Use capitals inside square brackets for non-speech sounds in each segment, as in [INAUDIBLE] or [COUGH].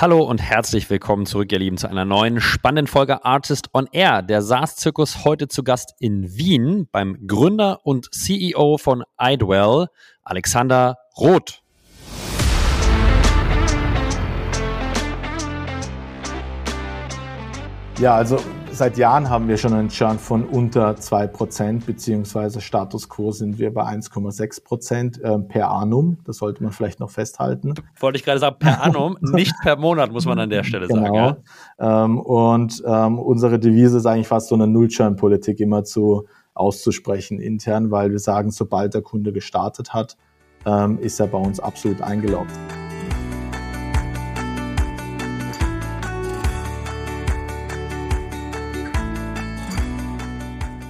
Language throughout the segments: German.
Hallo und herzlich willkommen zurück, ihr Lieben, zu einer neuen spannenden Folge Artist on Air. Der SaaS-Zirkus heute zu Gast in Wien beim Gründer und CEO von iDwell, Alexander Roth. Ja, also seit Jahren haben wir schon einen Churn von unter 2%, beziehungsweise Status Quo sind wir bei 1,6% äh, per annum. Das sollte man vielleicht noch festhalten. Wollte ich gerade sagen, per [LAUGHS] annum, nicht per Monat, muss man an der Stelle genau. sagen. Ja? Ähm, und ähm, unsere Devise ist eigentlich fast so eine Null-Churn-Politik immer zu auszusprechen intern, weil wir sagen, sobald der Kunde gestartet hat, ähm, ist er bei uns absolut eingeloggt.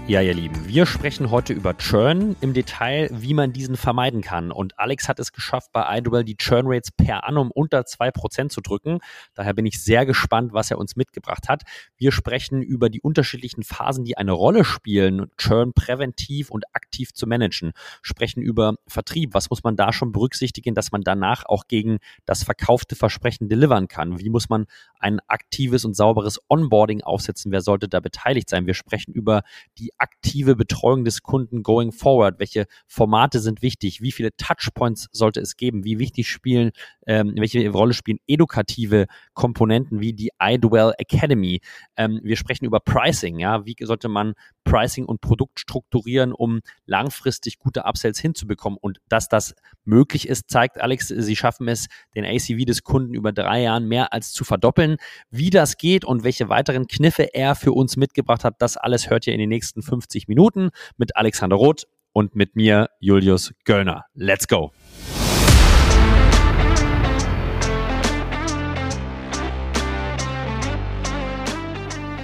Ja, ihr Lieben, wir sprechen heute über Churn im Detail, wie man diesen vermeiden kann. Und Alex hat es geschafft, bei iDuel die Churn Rates per annum unter 2% zu drücken. Daher bin ich sehr gespannt, was er uns mitgebracht hat. Wir sprechen über die unterschiedlichen Phasen, die eine Rolle spielen, Churn präventiv und aktiv zu managen. Sprechen über Vertrieb. Was muss man da schon berücksichtigen, dass man danach auch gegen das verkaufte Versprechen delivern kann? Wie muss man ein aktives und sauberes Onboarding aufsetzen? Wer sollte da beteiligt sein? Wir sprechen über die aktive Betreuung des Kunden going forward? Welche Formate sind wichtig? Wie viele Touchpoints sollte es geben? Wie wichtig spielen, ähm, welche Rolle spielen edukative Komponenten wie die iDwell Academy? Ähm, wir sprechen über Pricing, ja. Wie sollte man Pricing und Produkt strukturieren, um langfristig gute Upsells hinzubekommen? Und dass das möglich ist, zeigt Alex, Sie schaffen es, den ACV des Kunden über drei Jahren mehr als zu verdoppeln. Wie das geht und welche weiteren Kniffe er für uns mitgebracht hat, das alles hört ihr in den nächsten 50 Minuten mit Alexander Roth und mit mir, Julius Göllner. Let's go!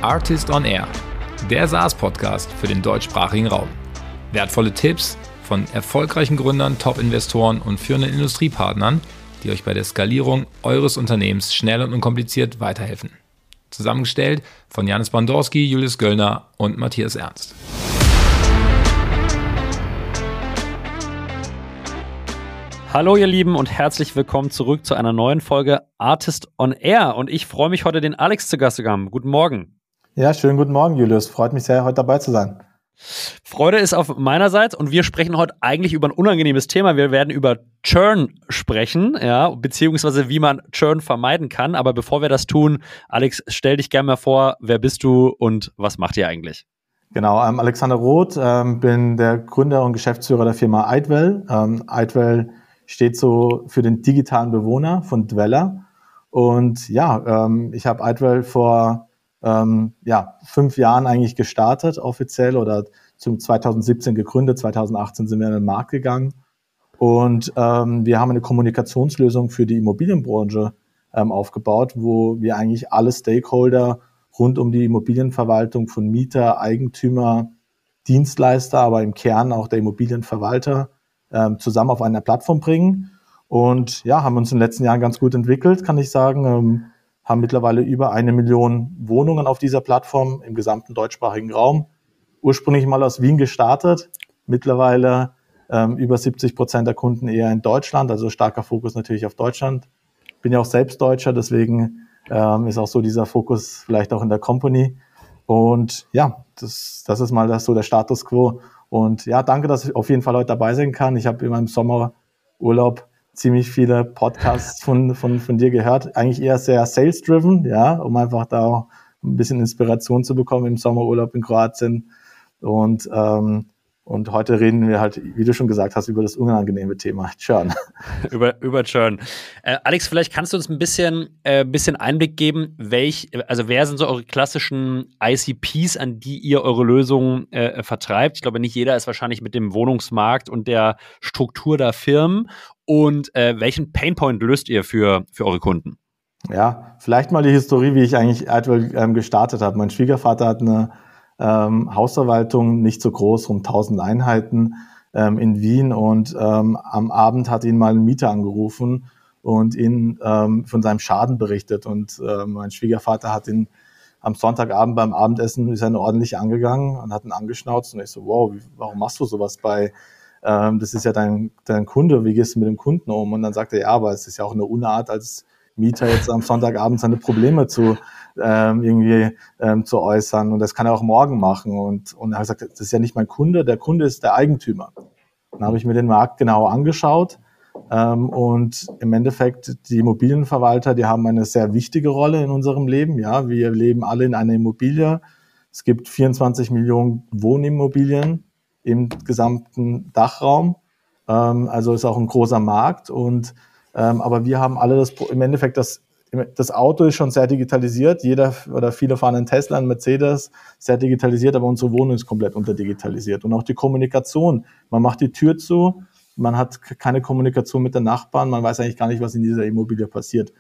Artist on Air, der SaaS-Podcast für den deutschsprachigen Raum. Wertvolle Tipps von erfolgreichen Gründern, Top-Investoren und führenden Industriepartnern, die euch bei der Skalierung eures Unternehmens schnell und unkompliziert weiterhelfen. Zusammengestellt von Janis Bandorski, Julius Göllner und Matthias Ernst. Hallo ihr Lieben und herzlich willkommen zurück zu einer neuen Folge Artist on Air. Und ich freue mich heute den Alex zu Gast zu haben. Guten Morgen. Ja, schönen guten Morgen, Julius. Freut mich sehr, heute dabei zu sein. Freude ist auf meinerseits und wir sprechen heute eigentlich über ein unangenehmes Thema. Wir werden über Churn sprechen, ja, beziehungsweise wie man Churn vermeiden kann. Aber bevor wir das tun, Alex, stell dich gerne mal vor, wer bist du und was macht ihr eigentlich? Genau, ähm, Alexander Roth, ähm, bin der Gründer und Geschäftsführer der Firma iDwell. Ähm, iDwell steht so für den digitalen Bewohner von Dweller. Und ja, ähm, ich habe iDwell vor ähm, ja, fünf Jahren eigentlich gestartet, offiziell, oder zum 2017 gegründet, 2018 sind wir in den Markt gegangen. Und ähm, wir haben eine Kommunikationslösung für die Immobilienbranche ähm, aufgebaut, wo wir eigentlich alle Stakeholder rund um die Immobilienverwaltung von Mieter, Eigentümer, Dienstleister, aber im Kern auch der Immobilienverwalter ähm, zusammen auf einer Plattform bringen. Und ja, haben uns in den letzten Jahren ganz gut entwickelt, kann ich sagen. Ähm, haben mittlerweile über eine Million Wohnungen auf dieser Plattform im gesamten deutschsprachigen Raum. Ursprünglich mal aus Wien gestartet, mittlerweile ähm, über 70 Prozent der Kunden eher in Deutschland, also starker Fokus natürlich auf Deutschland. Bin ja auch selbst Deutscher, deswegen ähm, ist auch so dieser Fokus vielleicht auch in der Company. Und ja, das, das ist mal das, so der Status quo. Und ja, danke, dass ich auf jeden Fall heute dabei sein kann. Ich habe in meinem Sommerurlaub ziemlich viele Podcasts von, von, von dir gehört. Eigentlich eher sehr sales-driven, ja, um einfach da auch ein bisschen Inspiration zu bekommen im Sommerurlaub in Kroatien. Und, ähm, und heute reden wir halt, wie du schon gesagt hast, über das unangenehme Thema [LAUGHS] Churn. [LAUGHS] über, über Churn. Äh, Alex, vielleicht kannst du uns ein bisschen, äh, bisschen Einblick geben, welch, also wer sind so eure klassischen ICPs, an die ihr eure Lösungen äh, vertreibt? Ich glaube, nicht jeder ist wahrscheinlich mit dem Wohnungsmarkt und der Struktur der Firmen und äh, welchen Painpoint löst ihr für, für eure Kunden? Ja, vielleicht mal die Historie, wie ich eigentlich Adwell ähm, gestartet habe. Mein Schwiegervater hat eine ähm, Hausverwaltung, nicht so groß, um 1000 Einheiten ähm, in Wien. Und ähm, am Abend hat ihn mal ein Mieter angerufen und ihn ähm, von seinem Schaden berichtet. Und äh, mein Schwiegervater hat ihn am Sonntagabend beim Abendessen ist er ordentlich angegangen und hat ihn angeschnauzt. Und ich so, wow, wie, warum machst du sowas bei ähm, das ist ja dein, dein Kunde, wie gehst du mit dem Kunden um? Und dann sagt er, ja, aber es ist ja auch eine Unart als Mieter jetzt am Sonntagabend seine Probleme zu ähm, irgendwie ähm, zu äußern. Und das kann er auch morgen machen. Und, und er hat gesagt, das ist ja nicht mein Kunde, der Kunde ist der Eigentümer. Dann habe ich mir den Markt genau angeschaut. Ähm, und im Endeffekt, die Immobilienverwalter, die haben eine sehr wichtige Rolle in unserem Leben. Ja, wir leben alle in einer Immobilie. Es gibt 24 Millionen Wohnimmobilien im gesamten Dachraum. Ähm, also ist auch ein großer Markt. Und ähm, aber wir haben alle das, im Endeffekt das das Auto ist schon sehr digitalisiert. Jeder oder viele fahren einen Tesla, einen Mercedes, sehr digitalisiert, aber unsere Wohnung ist komplett unterdigitalisiert. Und auch die Kommunikation. Man macht die Tür zu, man hat keine Kommunikation mit den Nachbarn, man weiß eigentlich gar nicht, was in dieser Immobilie passiert.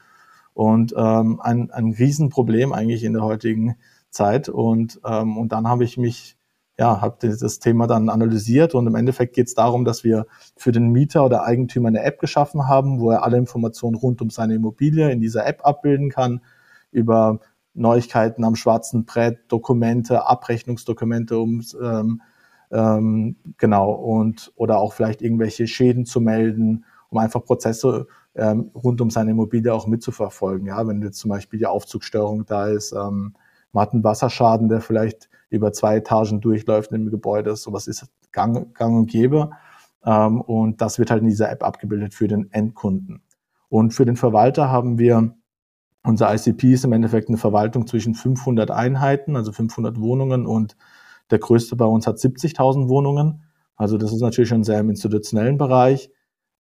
Und ähm, ein, ein Riesenproblem eigentlich in der heutigen Zeit. Und, ähm, und dann habe ich mich ja, habe das Thema dann analysiert und im Endeffekt geht es darum, dass wir für den Mieter oder Eigentümer eine App geschaffen haben, wo er alle Informationen rund um seine Immobilie in dieser App abbilden kann, über Neuigkeiten am schwarzen Brett, Dokumente, Abrechnungsdokumente, um ähm, ähm, genau und oder auch vielleicht irgendwelche Schäden zu melden, um einfach Prozesse ähm, rund um seine Immobilie auch mitzuverfolgen. Ja, wenn jetzt zum Beispiel die Aufzugsstörung da ist, ähm, man hat einen Wasserschaden, der vielleicht über zwei Etagen durchläuft im Gebäude. Sowas ist gang, gang und gäbe. Ähm, und das wird halt in dieser App abgebildet für den Endkunden. Und für den Verwalter haben wir unser ICP ist im Endeffekt eine Verwaltung zwischen 500 Einheiten, also 500 Wohnungen und der größte bei uns hat 70.000 Wohnungen. Also das ist natürlich schon sehr im institutionellen Bereich.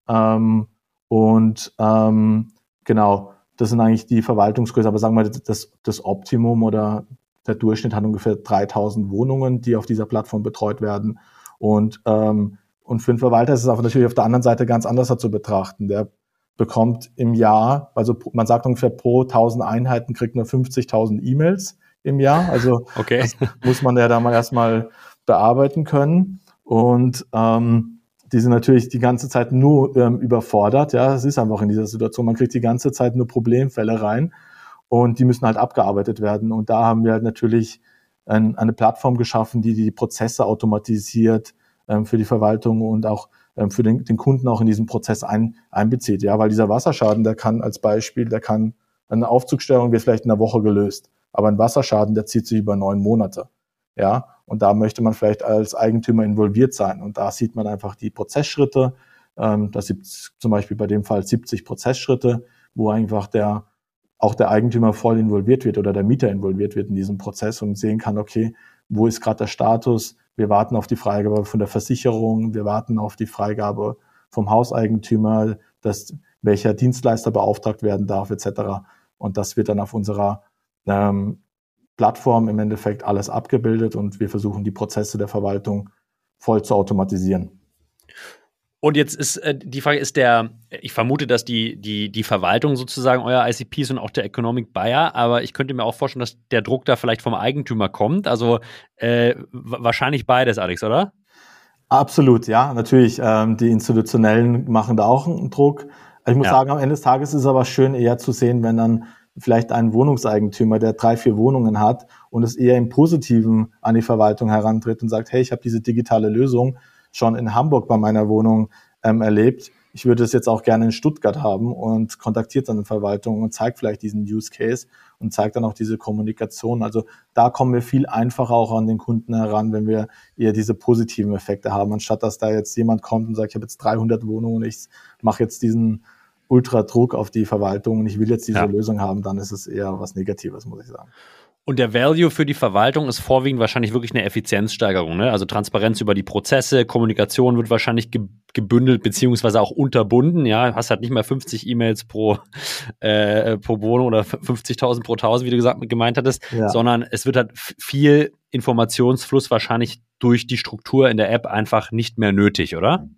Ähm, und ähm, genau, das sind eigentlich die Verwaltungsgröße, aber sagen wir das, das Optimum oder der Durchschnitt hat ungefähr 3000 Wohnungen, die auf dieser Plattform betreut werden. Und, ähm, und für einen Verwalter ist es aber natürlich auf der anderen Seite ganz anders zu betrachten. Der bekommt im Jahr, also man sagt ungefähr pro 1000 Einheiten kriegt nur 50.000 E-Mails im Jahr. Also okay. das muss man ja da mal erstmal bearbeiten können. Und ähm, die sind natürlich die ganze Zeit nur ähm, überfordert. Ja, es ist einfach in dieser Situation. Man kriegt die ganze Zeit nur Problemfälle rein und die müssen halt abgearbeitet werden. Und da haben wir halt natürlich ein, eine Plattform geschaffen, die die Prozesse automatisiert ähm, für die Verwaltung und auch ähm, für den, den Kunden auch in diesen Prozess ein, einbezieht. Ja, weil dieser Wasserschaden, der kann als Beispiel, der kann eine Aufzugstörung wird vielleicht in einer Woche gelöst, aber ein Wasserschaden, der zieht sich über neun Monate. Ja, und da möchte man vielleicht als Eigentümer involviert sein. Und da sieht man einfach die Prozessschritte. Ähm, das gibt zum Beispiel bei dem Fall 70 Prozessschritte, wo einfach der auch der Eigentümer voll involviert wird oder der Mieter involviert wird in diesem Prozess und sehen kann, okay, wo ist gerade der Status? Wir warten auf die Freigabe von der Versicherung, wir warten auf die Freigabe vom Hauseigentümer, dass welcher Dienstleister beauftragt werden darf, etc. Und das wird dann auf unserer ähm, Plattform im Endeffekt alles abgebildet und wir versuchen die Prozesse der Verwaltung voll zu automatisieren. Und jetzt ist äh, die Frage, ist der, ich vermute, dass die, die, die Verwaltung sozusagen euer ICP ist und auch der Economic Buyer, aber ich könnte mir auch vorstellen, dass der Druck da vielleicht vom Eigentümer kommt. Also äh, wahrscheinlich beides, Alex, oder? Absolut, ja. Natürlich, ähm, die Institutionellen machen da auch einen Druck. Ich muss ja. sagen, am Ende des Tages ist es aber schön, eher zu sehen, wenn dann vielleicht ein Wohnungseigentümer, der drei, vier Wohnungen hat und es eher im Positiven an die Verwaltung herantritt und sagt, hey, ich habe diese digitale Lösung, schon in Hamburg bei meiner Wohnung ähm, erlebt. Ich würde es jetzt auch gerne in Stuttgart haben und kontaktiert dann die Verwaltung und zeigt vielleicht diesen Use Case und zeigt dann auch diese Kommunikation. Also da kommen wir viel einfacher auch an den Kunden heran, wenn wir eher diese positiven Effekte haben, anstatt dass da jetzt jemand kommt und sagt, ich habe jetzt 300 Wohnungen und ich mache jetzt diesen Ultradruck auf die Verwaltung und ich will jetzt diese ja. Lösung haben, dann ist es eher was Negatives, muss ich sagen. Und der Value für die Verwaltung ist vorwiegend wahrscheinlich wirklich eine Effizienzsteigerung. Ne? Also Transparenz über die Prozesse, Kommunikation wird wahrscheinlich ge gebündelt beziehungsweise auch unterbunden. Ja, hast halt nicht mehr 50 E-Mails pro, äh, pro Wohnung oder 50.000 pro 1000, wie du gesagt gemeint hattest, ja. sondern es wird halt viel Informationsfluss wahrscheinlich durch die Struktur in der App einfach nicht mehr nötig, oder?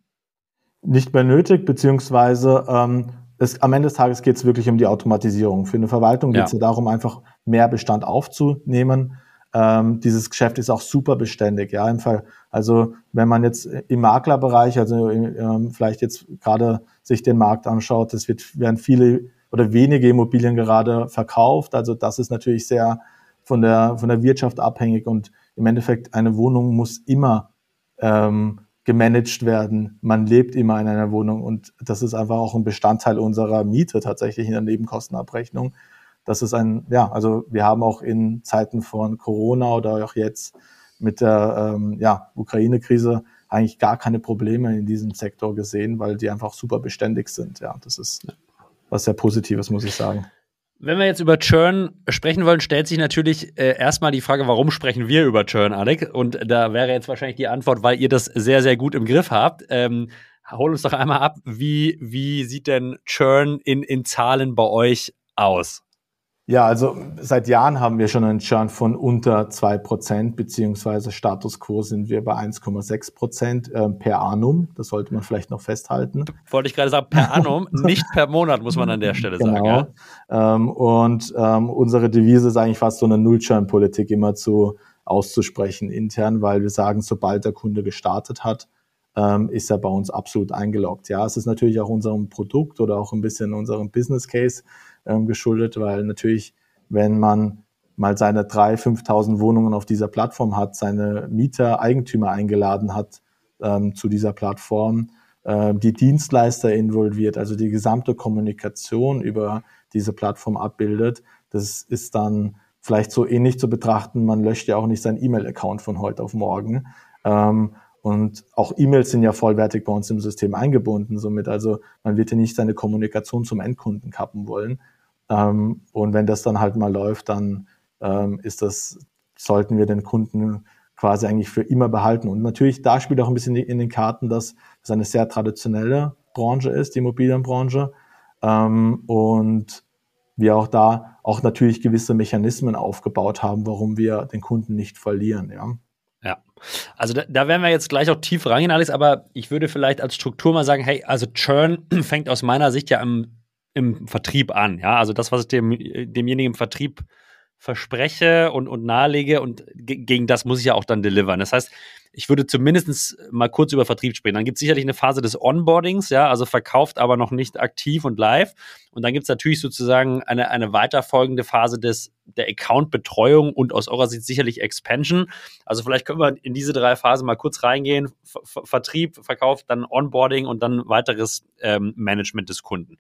Nicht mehr nötig, beziehungsweise ähm, es, am Ende des Tages geht es wirklich um die Automatisierung. Für eine Verwaltung geht es ja. ja darum, einfach mehr Bestand aufzunehmen. Ähm, dieses Geschäft ist auch super beständig, ja, im Fall. Also wenn man jetzt im Maklerbereich, also ähm, vielleicht jetzt gerade sich den Markt anschaut, es wird, werden viele oder wenige Immobilien gerade verkauft. Also das ist natürlich sehr von der, von der Wirtschaft abhängig und im Endeffekt eine Wohnung muss immer ähm, gemanagt werden. Man lebt immer in einer Wohnung und das ist einfach auch ein Bestandteil unserer Miete tatsächlich in der Nebenkostenabrechnung. Das ist ein, ja, also wir haben auch in Zeiten von Corona oder auch jetzt mit der ähm, ja, Ukraine-Krise eigentlich gar keine Probleme in diesem Sektor gesehen, weil die einfach super beständig sind. Ja, das ist was sehr Positives, muss ich sagen. Wenn wir jetzt über Churn sprechen wollen, stellt sich natürlich äh, erstmal die Frage, warum sprechen wir über Churn, Alec? Und da wäre jetzt wahrscheinlich die Antwort, weil ihr das sehr, sehr gut im Griff habt. Ähm, hol uns doch einmal ab, wie, wie sieht denn Churn in, in Zahlen bei euch aus? Ja, also seit Jahren haben wir schon einen Churn von unter zwei Prozent, beziehungsweise Status quo sind wir bei 1,6 Prozent äh, per annum. Das sollte man vielleicht noch festhalten. Wollte ich gerade sagen, per annum, [LAUGHS] nicht per Monat, muss man an der Stelle genau. sagen. Ja? Ähm, und ähm, unsere Devise ist eigentlich fast so eine Null-Churn-Politik immer zu auszusprechen intern, weil wir sagen, sobald der Kunde gestartet hat, ähm, ist er bei uns absolut eingeloggt. Ja, es ist natürlich auch unserem Produkt oder auch ein bisschen unserem Business Case ähm, geschuldet, weil natürlich, wenn man mal seine 3.000, 5.000 Wohnungen auf dieser Plattform hat, seine Mieter, Eigentümer eingeladen hat ähm, zu dieser Plattform, äh, die Dienstleister involviert, also die gesamte Kommunikation über diese Plattform abbildet, das ist dann vielleicht so ähnlich zu betrachten. Man löscht ja auch nicht seinen E-Mail-Account von heute auf morgen. Ähm, und auch E-Mails sind ja vollwertig bei uns im System eingebunden. Somit also, man wird ja nicht seine Kommunikation zum Endkunden kappen wollen. Ähm, und wenn das dann halt mal läuft, dann ähm, ist das, sollten wir den Kunden quasi eigentlich für immer behalten. Und natürlich, da spielt auch ein bisschen in den Karten, dass es eine sehr traditionelle Branche ist, die Immobilienbranche. Ähm, und wir auch da auch natürlich gewisse Mechanismen aufgebaut haben, warum wir den Kunden nicht verlieren, ja. Ja, also da, da werden wir jetzt gleich auch tief reingehen, Alex, aber ich würde vielleicht als Struktur mal sagen, hey, also Churn [CLEARS THROAT] fängt aus meiner Sicht ja im im Vertrieb an. Ja, also das, was ich dem, demjenigen im Vertrieb verspreche und, und nahelege und gegen das muss ich ja auch dann delivern. Das heißt, ich würde zumindest mal kurz über Vertrieb sprechen. Dann gibt es sicherlich eine Phase des Onboardings, ja, also verkauft, aber noch nicht aktiv und live. Und dann gibt es natürlich sozusagen eine, eine weiterfolgende Phase des, der Account-Betreuung und aus eurer Sicht sicherlich Expansion. Also vielleicht können wir in diese drei Phasen mal kurz reingehen. Ver Vertrieb, Verkauf, dann Onboarding und dann weiteres ähm, Management des Kunden.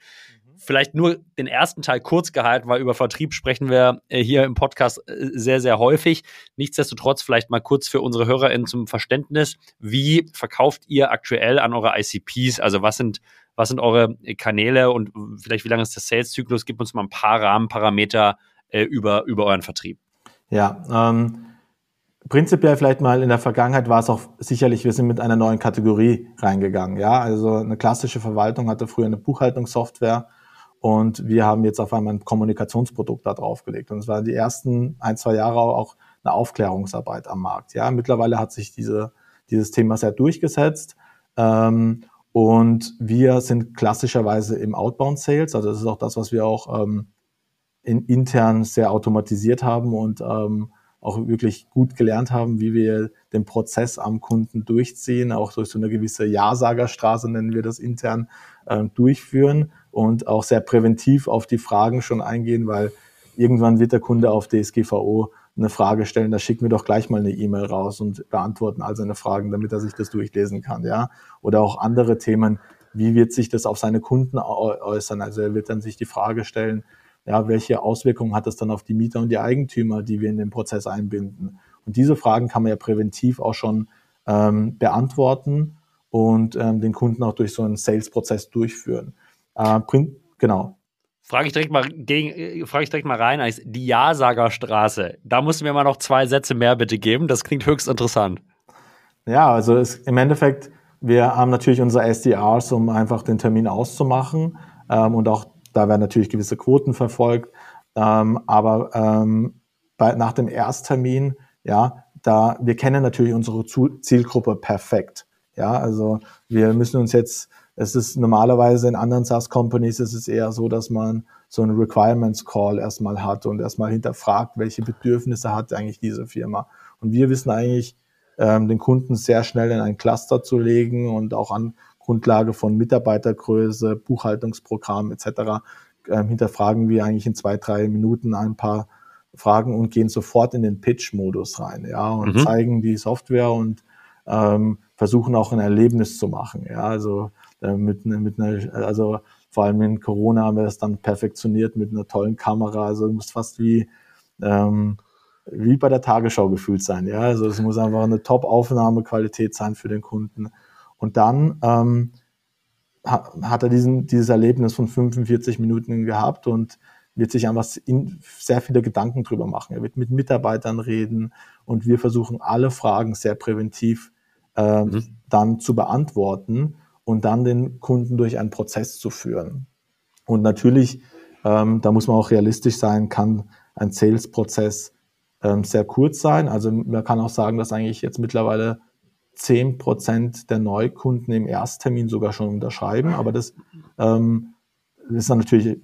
Vielleicht nur den ersten Teil kurz gehalten, weil über Vertrieb sprechen wir äh, hier im Podcast äh, sehr, sehr häufig. Nichtsdestotrotz vielleicht mal kurz für unsere HörerInnen zum Verständnis. Wie verkauft ihr aktuell an eure ICPs? Also was sind, was sind eure Kanäle und vielleicht wie lange ist der Sales-Zyklus? Gib uns mal ein paar Rahmenparameter äh, über, über euren Vertrieb. Ja, ähm, prinzipiell vielleicht mal in der Vergangenheit war es auch sicherlich, wir sind mit einer neuen Kategorie reingegangen. Ja, also eine klassische Verwaltung hatte früher eine Buchhaltungssoftware und wir haben jetzt auf einmal ein Kommunikationsprodukt da draufgelegt. Und es waren die ersten ein, zwei Jahre auch eine Aufklärungsarbeit am Markt. Ja, mittlerweile hat sich diese, dieses Thema sehr durchgesetzt. Ähm, und wir sind klassischerweise im Outbound Sales. Also das ist auch das, was wir auch ähm, in, intern sehr automatisiert haben und ähm, auch wirklich gut gelernt haben, wie wir den Prozess am Kunden durchziehen, auch durch so eine gewisse Ja-Sagerstraße nennen wir das intern, äh, durchführen und auch sehr präventiv auf die Fragen schon eingehen, weil irgendwann wird der Kunde auf DSGVO eine Frage stellen, da schicken wir doch gleich mal eine E-Mail raus und beantworten all seine Fragen, damit er sich das durchlesen kann, ja. Oder auch andere Themen, wie wird sich das auf seine Kunden äußern? Also er wird dann sich die Frage stellen, ja, welche Auswirkungen hat das dann auf die Mieter und die Eigentümer, die wir in den Prozess einbinden? Und diese Fragen kann man ja präventiv auch schon ähm, beantworten und ähm, den Kunden auch durch so einen Sales-Prozess durchführen. Äh, genau. Frage ich direkt mal gegen, äh, frage ich direkt mal rein, als die Ja-Sagerstraße. Da musst du mir mal noch zwei Sätze mehr bitte geben. Das klingt höchst interessant. Ja, also es, im Endeffekt, wir haben natürlich unsere SDRs, um einfach den Termin auszumachen. Ähm, und auch da werden natürlich gewisse Quoten verfolgt. Ähm, aber ähm, bei, nach dem Ersttermin, ja, da wir kennen natürlich unsere Zielgruppe perfekt. Ja, also wir müssen uns jetzt es ist normalerweise in anderen SaaS-Companies ist es eher so, dass man so einen Requirements-Call erstmal hat und erstmal hinterfragt, welche Bedürfnisse hat eigentlich diese Firma. Und wir wissen eigentlich, ähm, den Kunden sehr schnell in ein Cluster zu legen und auch an Grundlage von Mitarbeitergröße, Buchhaltungsprogramm etc. Ähm, hinterfragen wir eigentlich in zwei, drei Minuten ein paar Fragen und gehen sofort in den Pitch-Modus rein, ja, und mhm. zeigen die Software und ähm, versuchen auch ein Erlebnis zu machen. Ja, also mit, mit einer, also vor allem in Corona haben wir das dann perfektioniert mit einer tollen Kamera. Also es muss fast wie ähm, wie bei der Tagesschau gefühlt sein. Ja, also es muss einfach eine Top-Aufnahmequalität sein für den Kunden. Und dann ähm, hat er diesen, dieses Erlebnis von 45 Minuten gehabt und wird sich einfach sehr viele Gedanken drüber machen. Er wird mit Mitarbeitern reden und wir versuchen alle Fragen sehr präventiv äh, mhm. dann zu beantworten und dann den Kunden durch einen Prozess zu führen. Und natürlich, ähm, da muss man auch realistisch sein, kann ein Sales-Prozess ähm, sehr kurz sein. Also man kann auch sagen, dass eigentlich jetzt mittlerweile 10 Prozent der Neukunden im Ersttermin sogar schon unterschreiben. Aber das, ähm, das ist natürlich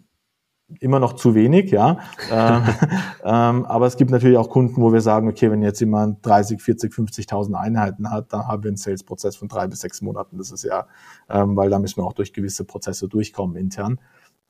immer noch zu wenig, ja. ähm, [LAUGHS] ähm, aber es gibt natürlich auch Kunden, wo wir sagen, okay, wenn jetzt jemand 30, 40, 50.000 Einheiten hat, dann haben wir einen Sales-Prozess von drei bis sechs Monaten. Das ist ja, ähm, weil da müssen wir auch durch gewisse Prozesse durchkommen intern.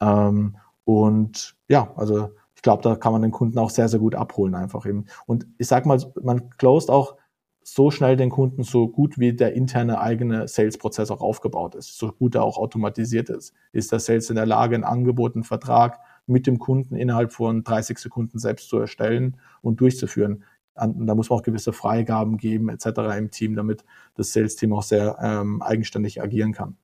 Ähm, und ja, also ich glaube, da kann man den Kunden auch sehr, sehr gut abholen einfach eben. Und ich sag mal, man closed auch so schnell den Kunden, so gut wie der interne eigene Sales-Prozess auch aufgebaut ist, so gut er auch automatisiert ist. Ist der Sales in der Lage, ein Angebot, einen Vertrag mit dem Kunden innerhalb von 30 Sekunden selbst zu erstellen und durchzuführen? Und da muss man auch gewisse Freigaben geben etc. im Team, damit das Sales-Team auch sehr ähm, eigenständig agieren kann.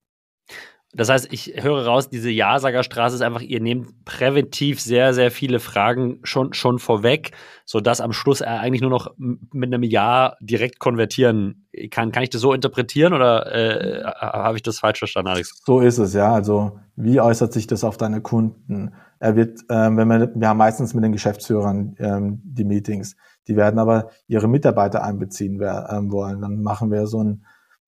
Das heißt, ich höre raus, diese Ja-Sager-Straße ist einfach, ihr nehmt präventiv sehr, sehr viele Fragen schon, schon vorweg, sodass am Schluss er eigentlich nur noch mit einem Ja direkt konvertieren kann. Kann ich das so interpretieren oder äh, habe ich das falsch verstanden, Alex? So ist es, ja. Also, wie äußert sich das auf deine Kunden? Er wird, ähm, wenn wir, wir haben meistens mit den Geschäftsführern ähm, die Meetings, die werden aber ihre Mitarbeiter einbeziehen wer, ähm, wollen. Dann machen wir so ein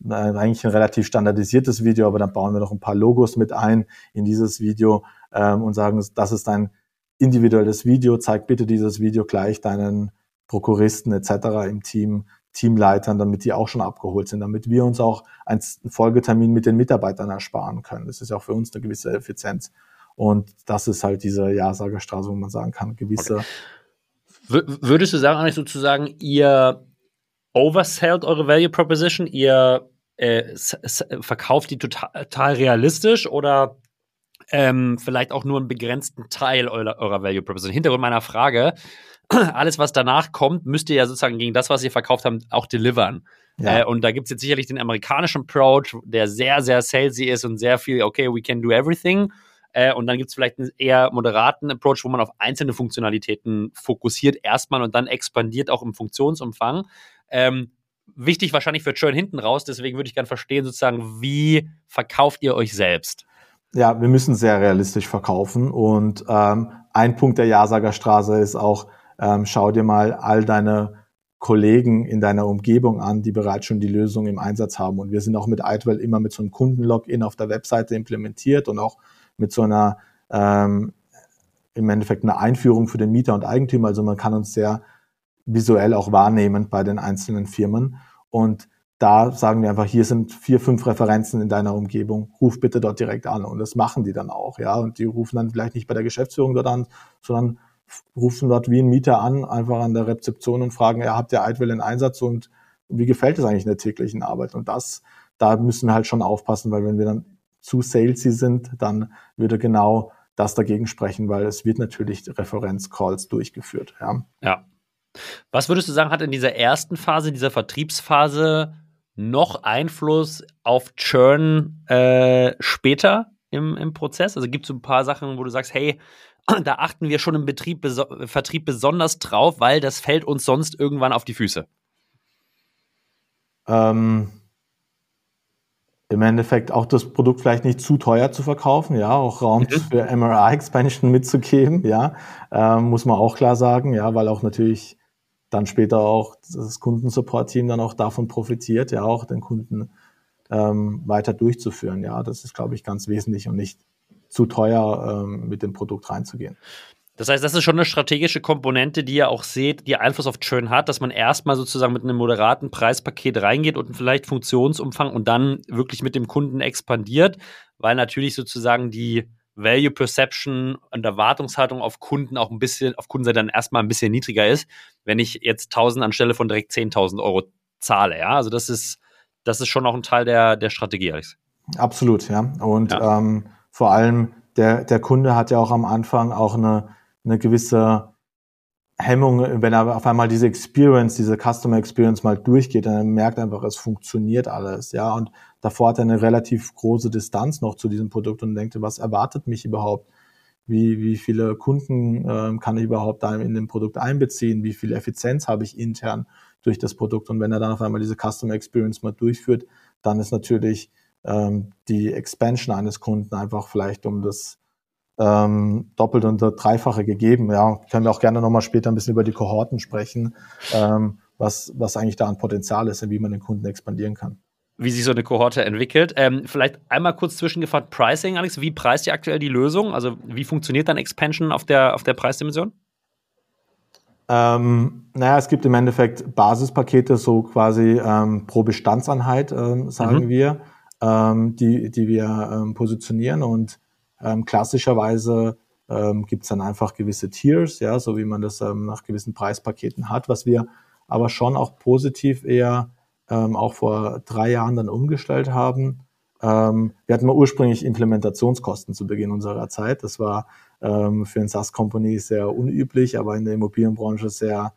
eigentlich ein relativ standardisiertes Video, aber dann bauen wir noch ein paar Logos mit ein in dieses Video ähm, und sagen, das ist ein individuelles Video, zeig bitte dieses Video gleich deinen Prokuristen etc. im Team, Teamleitern, damit die auch schon abgeholt sind, damit wir uns auch einen Folgetermin mit den Mitarbeitern ersparen können. Das ist ja auch für uns eine gewisse Effizienz. Und das ist halt diese Ja-Sagerstraße, wo man sagen kann, gewisse. Okay. Würdest du sagen, eigentlich sozusagen, ihr oversellt eure Value Proposition, ihr äh, verkauft die total, total realistisch oder ähm, vielleicht auch nur einen begrenzten Teil eurer, eurer Value Proposition. Hintergrund meiner Frage, [CLEARS THROAT] alles, was danach kommt, müsst ihr ja sozusagen gegen das, was ihr verkauft habt, auch delivern. Ja. Äh, und da gibt es jetzt sicherlich den amerikanischen Approach, der sehr, sehr salesy ist und sehr viel, okay, we can do everything. Äh, und dann gibt es vielleicht einen eher moderaten Approach, wo man auf einzelne Funktionalitäten fokussiert erstmal und dann expandiert auch im Funktionsumfang. Ähm, wichtig wahrscheinlich für Churn hinten raus, deswegen würde ich gerne verstehen, sozusagen, wie verkauft ihr euch selbst? Ja, wir müssen sehr realistisch verkaufen und ähm, ein Punkt der Ja-Sagerstraße ist auch, ähm, schau dir mal all deine Kollegen in deiner Umgebung an, die bereits schon die Lösung im Einsatz haben. Und wir sind auch mit Idwell immer mit so einem Kundenlogin auf der Webseite implementiert und auch mit so einer ähm, im Endeffekt eine Einführung für den Mieter und Eigentümer. Also man kann uns sehr visuell auch wahrnehmen bei den einzelnen Firmen. Und da sagen wir einfach, hier sind vier, fünf Referenzen in deiner Umgebung, ruf bitte dort direkt an. Und das machen die dann auch, ja. Und die rufen dann vielleicht nicht bei der Geschäftsführung dort an, sondern rufen dort wie ein Mieter an, einfach an der Rezeption und fragen, ja, habt ihr Eidwell in Einsatz und wie gefällt es eigentlich in der täglichen Arbeit? Und das, da müssen wir halt schon aufpassen, weil wenn wir dann zu salesy sind, dann würde genau das dagegen sprechen, weil es wird natürlich Referenzcalls durchgeführt. Ja. ja. Was würdest du sagen, hat in dieser ersten Phase, dieser Vertriebsphase noch Einfluss auf Churn äh, später im, im Prozess? Also gibt es so ein paar Sachen, wo du sagst, hey, [CLEARS THROAT] da achten wir schon im Betrieb, beso Vertrieb besonders drauf, weil das fällt uns sonst irgendwann auf die Füße? Ähm, Im Endeffekt auch das Produkt vielleicht nicht zu teuer zu verkaufen, ja, auch Raum mhm. für MRI-Expansion mitzugeben, ja, ähm, muss man auch klar sagen, ja, weil auch natürlich dann später auch das Kundensupport-Team dann auch davon profitiert, ja auch den Kunden ähm, weiter durchzuführen. Ja, das ist, glaube ich, ganz wesentlich und nicht zu teuer ähm, mit dem Produkt reinzugehen. Das heißt, das ist schon eine strategische Komponente, die ihr auch seht, die Einfluss auf Churn hat, dass man erstmal sozusagen mit einem moderaten Preispaket reingeht und vielleicht Funktionsumfang und dann wirklich mit dem Kunden expandiert, weil natürlich sozusagen die Value Perception und Erwartungshaltung auf Kunden auch ein bisschen, auf Kundenseite dann erstmal ein bisschen niedriger ist, wenn ich jetzt 1000 anstelle von direkt 10.000 Euro zahle. Ja, also das ist das ist schon auch ein Teil der, der Strategie, Alex. Absolut, ja. Und ja. Ähm, vor allem der, der Kunde hat ja auch am Anfang auch eine, eine gewisse Hemmung, wenn er auf einmal diese Experience, diese Customer Experience mal durchgeht, dann merkt er einfach, es funktioniert alles, ja. Und davor hat er eine relativ große Distanz noch zu diesem Produkt und denkt, was erwartet mich überhaupt? Wie, wie viele Kunden äh, kann ich überhaupt da in dem Produkt einbeziehen? Wie viel Effizienz habe ich intern durch das Produkt? Und wenn er dann auf einmal diese Customer Experience mal durchführt, dann ist natürlich ähm, die Expansion eines Kunden einfach vielleicht um das ähm, doppelt und dreifache gegeben. Ja, können wir auch gerne nochmal später ein bisschen über die Kohorten sprechen, ähm, was, was eigentlich da an Potenzial ist und wie man den Kunden expandieren kann. Wie sich so eine Kohorte entwickelt. Ähm, vielleicht einmal kurz zwischengefragt Pricing, Alex. Wie preist ihr aktuell die Lösung? Also wie funktioniert dann Expansion auf der, auf der Preisdimension? Ähm, naja, es gibt im Endeffekt Basispakete, so quasi ähm, pro Bestandseinheit, ähm, sagen mhm. wir, ähm, die, die wir ähm, positionieren und ähm, klassischerweise ähm, gibt es dann einfach gewisse Tiers, ja, so wie man das ähm, nach gewissen Preispaketen hat, was wir aber schon auch positiv eher ähm, auch vor drei Jahren dann umgestellt haben. Ähm, wir hatten mal ursprünglich Implementationskosten zu Beginn unserer Zeit. Das war ähm, für ein SaaS-Company sehr unüblich, aber in der Immobilienbranche sehr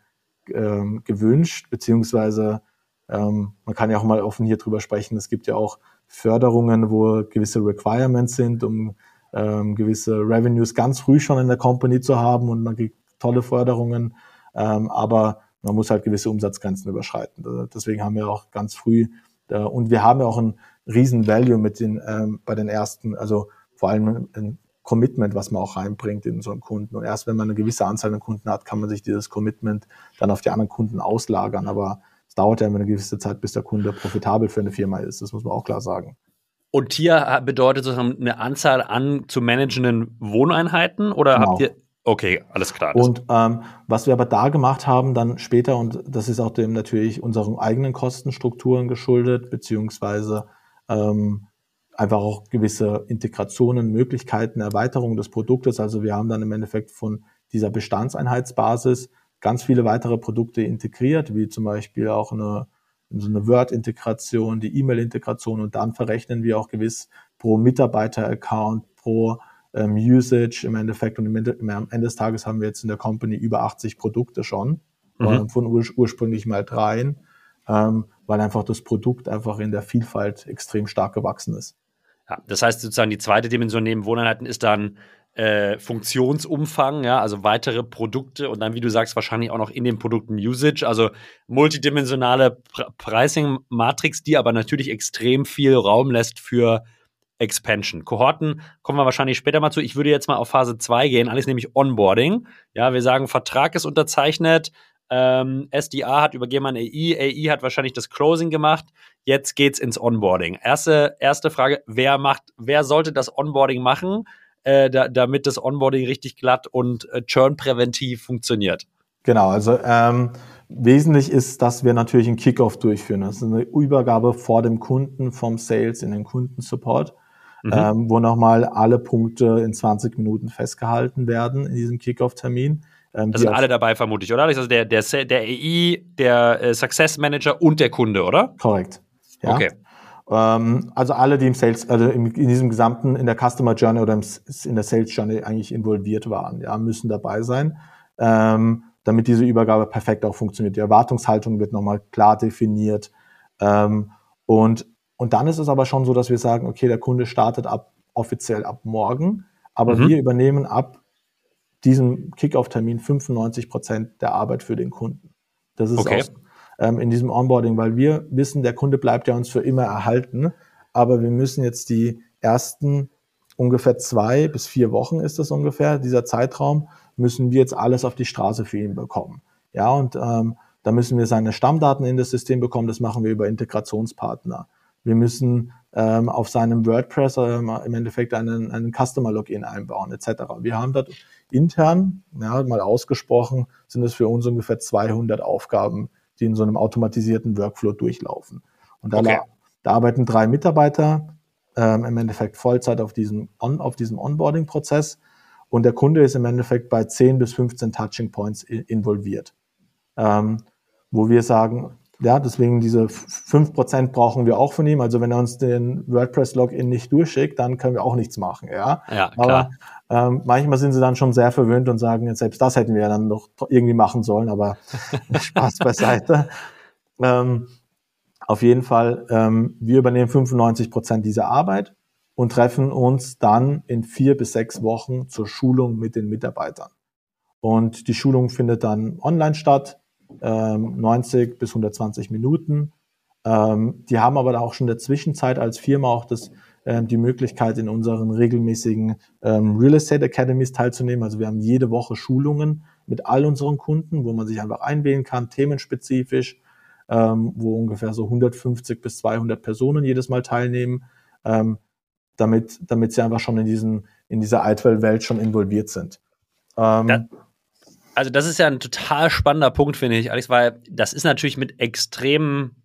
ähm, gewünscht, beziehungsweise ähm, man kann ja auch mal offen hier drüber sprechen. Es gibt ja auch Förderungen, wo gewisse Requirements sind, um ähm, gewisse Revenues ganz früh schon in der Company zu haben und man kriegt tolle Förderungen, ähm, aber man muss halt gewisse Umsatzgrenzen überschreiten. Deswegen haben wir auch ganz früh äh, und wir haben ja auch ein riesen Value mit den ähm, bei den ersten, also vor allem ein Commitment, was man auch reinbringt in so einen Kunden. Und erst wenn man eine gewisse Anzahl an Kunden hat, kann man sich dieses Commitment dann auf die anderen Kunden auslagern. Aber es dauert ja immer eine gewisse Zeit, bis der Kunde profitabel für eine Firma ist. Das muss man auch klar sagen. Und Tier bedeutet sozusagen eine Anzahl an zu managenden Wohneinheiten oder genau. habt ihr Okay, alles klar. Und ähm, was wir aber da gemacht haben, dann später, und das ist auch dem natürlich unseren eigenen Kostenstrukturen geschuldet, beziehungsweise ähm, einfach auch gewisse Integrationen, Möglichkeiten, Erweiterungen des Produktes. Also wir haben dann im Endeffekt von dieser Bestandseinheitsbasis ganz viele weitere Produkte integriert, wie zum Beispiel auch eine so eine Word-Integration, die E-Mail-Integration und dann verrechnen wir auch gewiss pro Mitarbeiter-Account, pro ähm, Usage im Endeffekt und im Ende, am Ende des Tages haben wir jetzt in der Company über 80 Produkte schon mhm. Von ur ursprünglich mal dreien, ähm, weil einfach das Produkt einfach in der Vielfalt extrem stark gewachsen ist. Ja, das heißt sozusagen die zweite Dimension neben Wohneinheiten ist dann äh, Funktionsumfang, ja, also weitere Produkte und dann, wie du sagst, wahrscheinlich auch noch in den Produkten Usage, also multidimensionale Pr Pricing-Matrix, die aber natürlich extrem viel Raum lässt für Expansion. Kohorten kommen wir wahrscheinlich später mal zu. Ich würde jetzt mal auf Phase 2 gehen, alles nämlich Onboarding. Ja, wir sagen, Vertrag ist unterzeichnet, ähm, SDA hat übergeben an AI, AI hat wahrscheinlich das Closing gemacht. Jetzt geht's ins Onboarding. Erste, erste Frage, wer macht, wer sollte das Onboarding machen? Äh, da, damit das Onboarding richtig glatt und äh, Churn-präventiv funktioniert? Genau, also ähm, wesentlich ist, dass wir natürlich einen Kickoff durchführen. Das ist eine Übergabe vor dem Kunden vom Sales in den Kundensupport, mhm. ähm, wo nochmal alle Punkte in 20 Minuten festgehalten werden in diesem Kickoff-Termin. Ähm, das sind alle dabei, vermute ich, oder? Also der, der, der AI, der äh, Success Manager und der Kunde, oder? Korrekt. Ja. Okay. Ähm, also alle, die im Sales, also in, diesem gesamten, in der Customer Journey oder im, in der Sales Journey eigentlich involviert waren, ja, müssen dabei sein, ähm, damit diese Übergabe perfekt auch funktioniert. Die Erwartungshaltung wird nochmal klar definiert. Ähm, und, und dann ist es aber schon so, dass wir sagen, okay, der Kunde startet ab offiziell ab morgen, aber mhm. wir übernehmen ab diesem Kickoff-Termin 95 Prozent der Arbeit für den Kunden. Das ist okay. aus, ähm, in diesem Onboarding, weil wir wissen, der Kunde bleibt ja uns für immer erhalten, aber wir müssen jetzt die ersten ungefähr zwei bis vier Wochen ist das ungefähr, dieser Zeitraum, müssen wir jetzt alles auf die Straße für ihn bekommen. Ja, und ähm, da müssen wir seine Stammdaten in das System bekommen, das machen wir über Integrationspartner. Wir müssen ähm, auf seinem WordPress ähm, im Endeffekt einen, einen Customer-Login einbauen, etc. Wir haben dort intern, ja, mal ausgesprochen, sind es für uns ungefähr 200 Aufgaben, die in so einem automatisierten Workflow durchlaufen. Und da, okay. da arbeiten drei Mitarbeiter ähm, im Endeffekt Vollzeit auf diesem, on, auf diesem Onboarding-Prozess und der Kunde ist im Endeffekt bei 10 bis 15 Touching Points involviert. Ähm, wo wir sagen, Ja, deswegen diese 5% brauchen wir auch von ihm. Also wenn er uns den WordPress-Login nicht durchschickt, dann können wir auch nichts machen. Ja, ja klar. Aber ähm, manchmal sind sie dann schon sehr verwöhnt und sagen, selbst das hätten wir ja dann noch irgendwie machen sollen, aber [LAUGHS] Spaß beiseite. Ähm, auf jeden Fall, ähm, wir übernehmen 95 Prozent dieser Arbeit und treffen uns dann in vier bis sechs Wochen zur Schulung mit den Mitarbeitern. Und die Schulung findet dann online statt, ähm, 90 bis 120 Minuten. Ähm, die haben aber auch schon in der Zwischenzeit als Firma auch das, ähm, die Möglichkeit, in unseren regelmäßigen ähm, Real Estate Academies teilzunehmen. Also wir haben jede Woche Schulungen mit all unseren Kunden, wo man sich einfach einwählen kann, themenspezifisch, ähm, wo ungefähr so 150 bis 200 Personen jedes Mal teilnehmen. Ähm, damit, damit sie einfach schon in, diesen, in dieser Eidwell-Welt schon involviert sind. Ähm, da, also das ist ja ein total spannender Punkt, finde ich, Alex, weil das ist natürlich mit extremen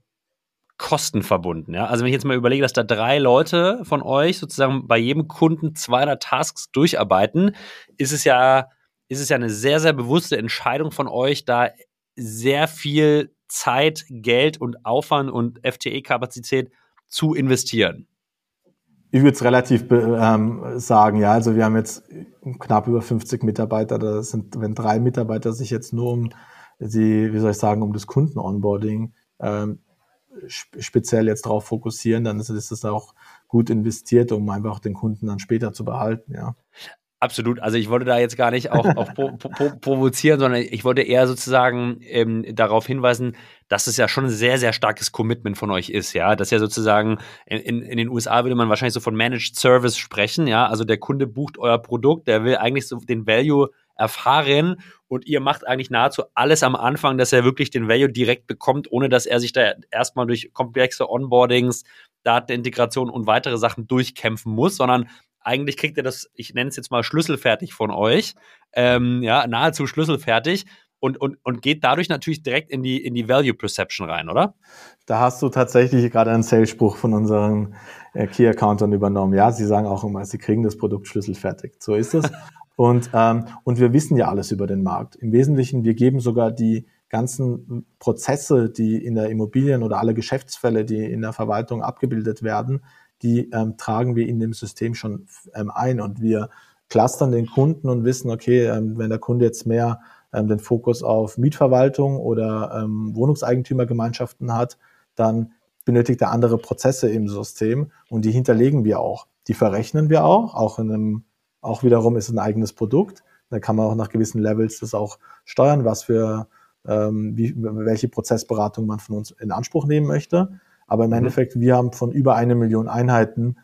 Kosten verbunden. Ja? Also wenn ich jetzt mal überlege, dass da drei Leute von euch sozusagen bei jedem Kunden 200 Tasks durcharbeiten, ist es ja, ist es ja eine sehr, sehr bewusste Entscheidung von euch, da sehr viel Zeit, Geld und Aufwand und FTE-Kapazität zu investieren. Ich würde es relativ ähm, sagen, ja. Also wir haben jetzt knapp über 50 Mitarbeiter. Das sind, wenn drei Mitarbeiter sich jetzt nur um die, wie soll ich sagen, um das Kunden-Onboarding ähm, speziell jetzt darauf fokussieren, dann ist, das auch gut investiert, um einfach den Kunden dann später zu behalten, ja. Absolut. Also ich wollte da jetzt gar nicht auch, auch pro, pro, provozieren, sondern ich wollte eher sozusagen ähm, darauf hinweisen, dass es ja schon ein sehr, sehr starkes Commitment von euch ist, ja. Das ja sozusagen, in, in den USA würde man wahrscheinlich so von Managed Service sprechen, ja. Also der Kunde bucht euer Produkt, der will eigentlich so den Value erfahren und ihr macht eigentlich nahezu alles am Anfang, dass er wirklich den Value direkt bekommt, ohne dass er sich da erstmal durch komplexe Onboardings, Datenintegration und weitere Sachen durchkämpfen muss, sondern eigentlich kriegt ihr das, ich nenne es jetzt mal schlüsselfertig von euch, ähm, ja, nahezu schlüsselfertig und, und, und geht dadurch natürlich direkt in die, in die Value Perception rein, oder? Da hast du tatsächlich gerade einen Sales-Spruch von unseren äh, Key-Accountern übernommen. Ja, sie sagen auch immer, sie kriegen das Produkt schlüsselfertig. So ist es. [LAUGHS] und, ähm, und wir wissen ja alles über den Markt. Im Wesentlichen, wir geben sogar die ganzen Prozesse, die in der Immobilien oder alle Geschäftsfälle, die in der Verwaltung abgebildet werden, die ähm, tragen wir in dem System schon ähm, ein und wir clustern den Kunden und wissen, okay, ähm, wenn der Kunde jetzt mehr ähm, den Fokus auf Mietverwaltung oder ähm, Wohnungseigentümergemeinschaften hat, dann benötigt er andere Prozesse im System und die hinterlegen wir auch. Die verrechnen wir auch, auch in einem, auch wiederum ist ein eigenes Produkt. Da kann man auch nach gewissen Levels das auch steuern, was für ähm, wie, welche Prozessberatung man von uns in Anspruch nehmen möchte. Aber im mhm. Endeffekt, wir haben von über eine Million Einheiten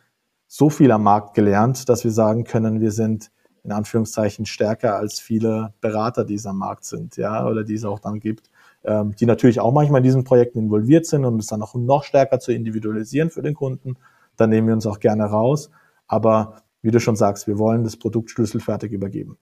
so viel am Markt gelernt, dass wir sagen können, wir sind in Anführungszeichen stärker als viele Berater, die es am Markt sind, ja, oder die es auch dann gibt, ähm, die natürlich auch manchmal in diesen Projekten involviert sind, um es dann auch noch stärker zu individualisieren für den Kunden. Da nehmen wir uns auch gerne raus. Aber wie du schon sagst, wir wollen das Produkt schlüsselfertig übergeben.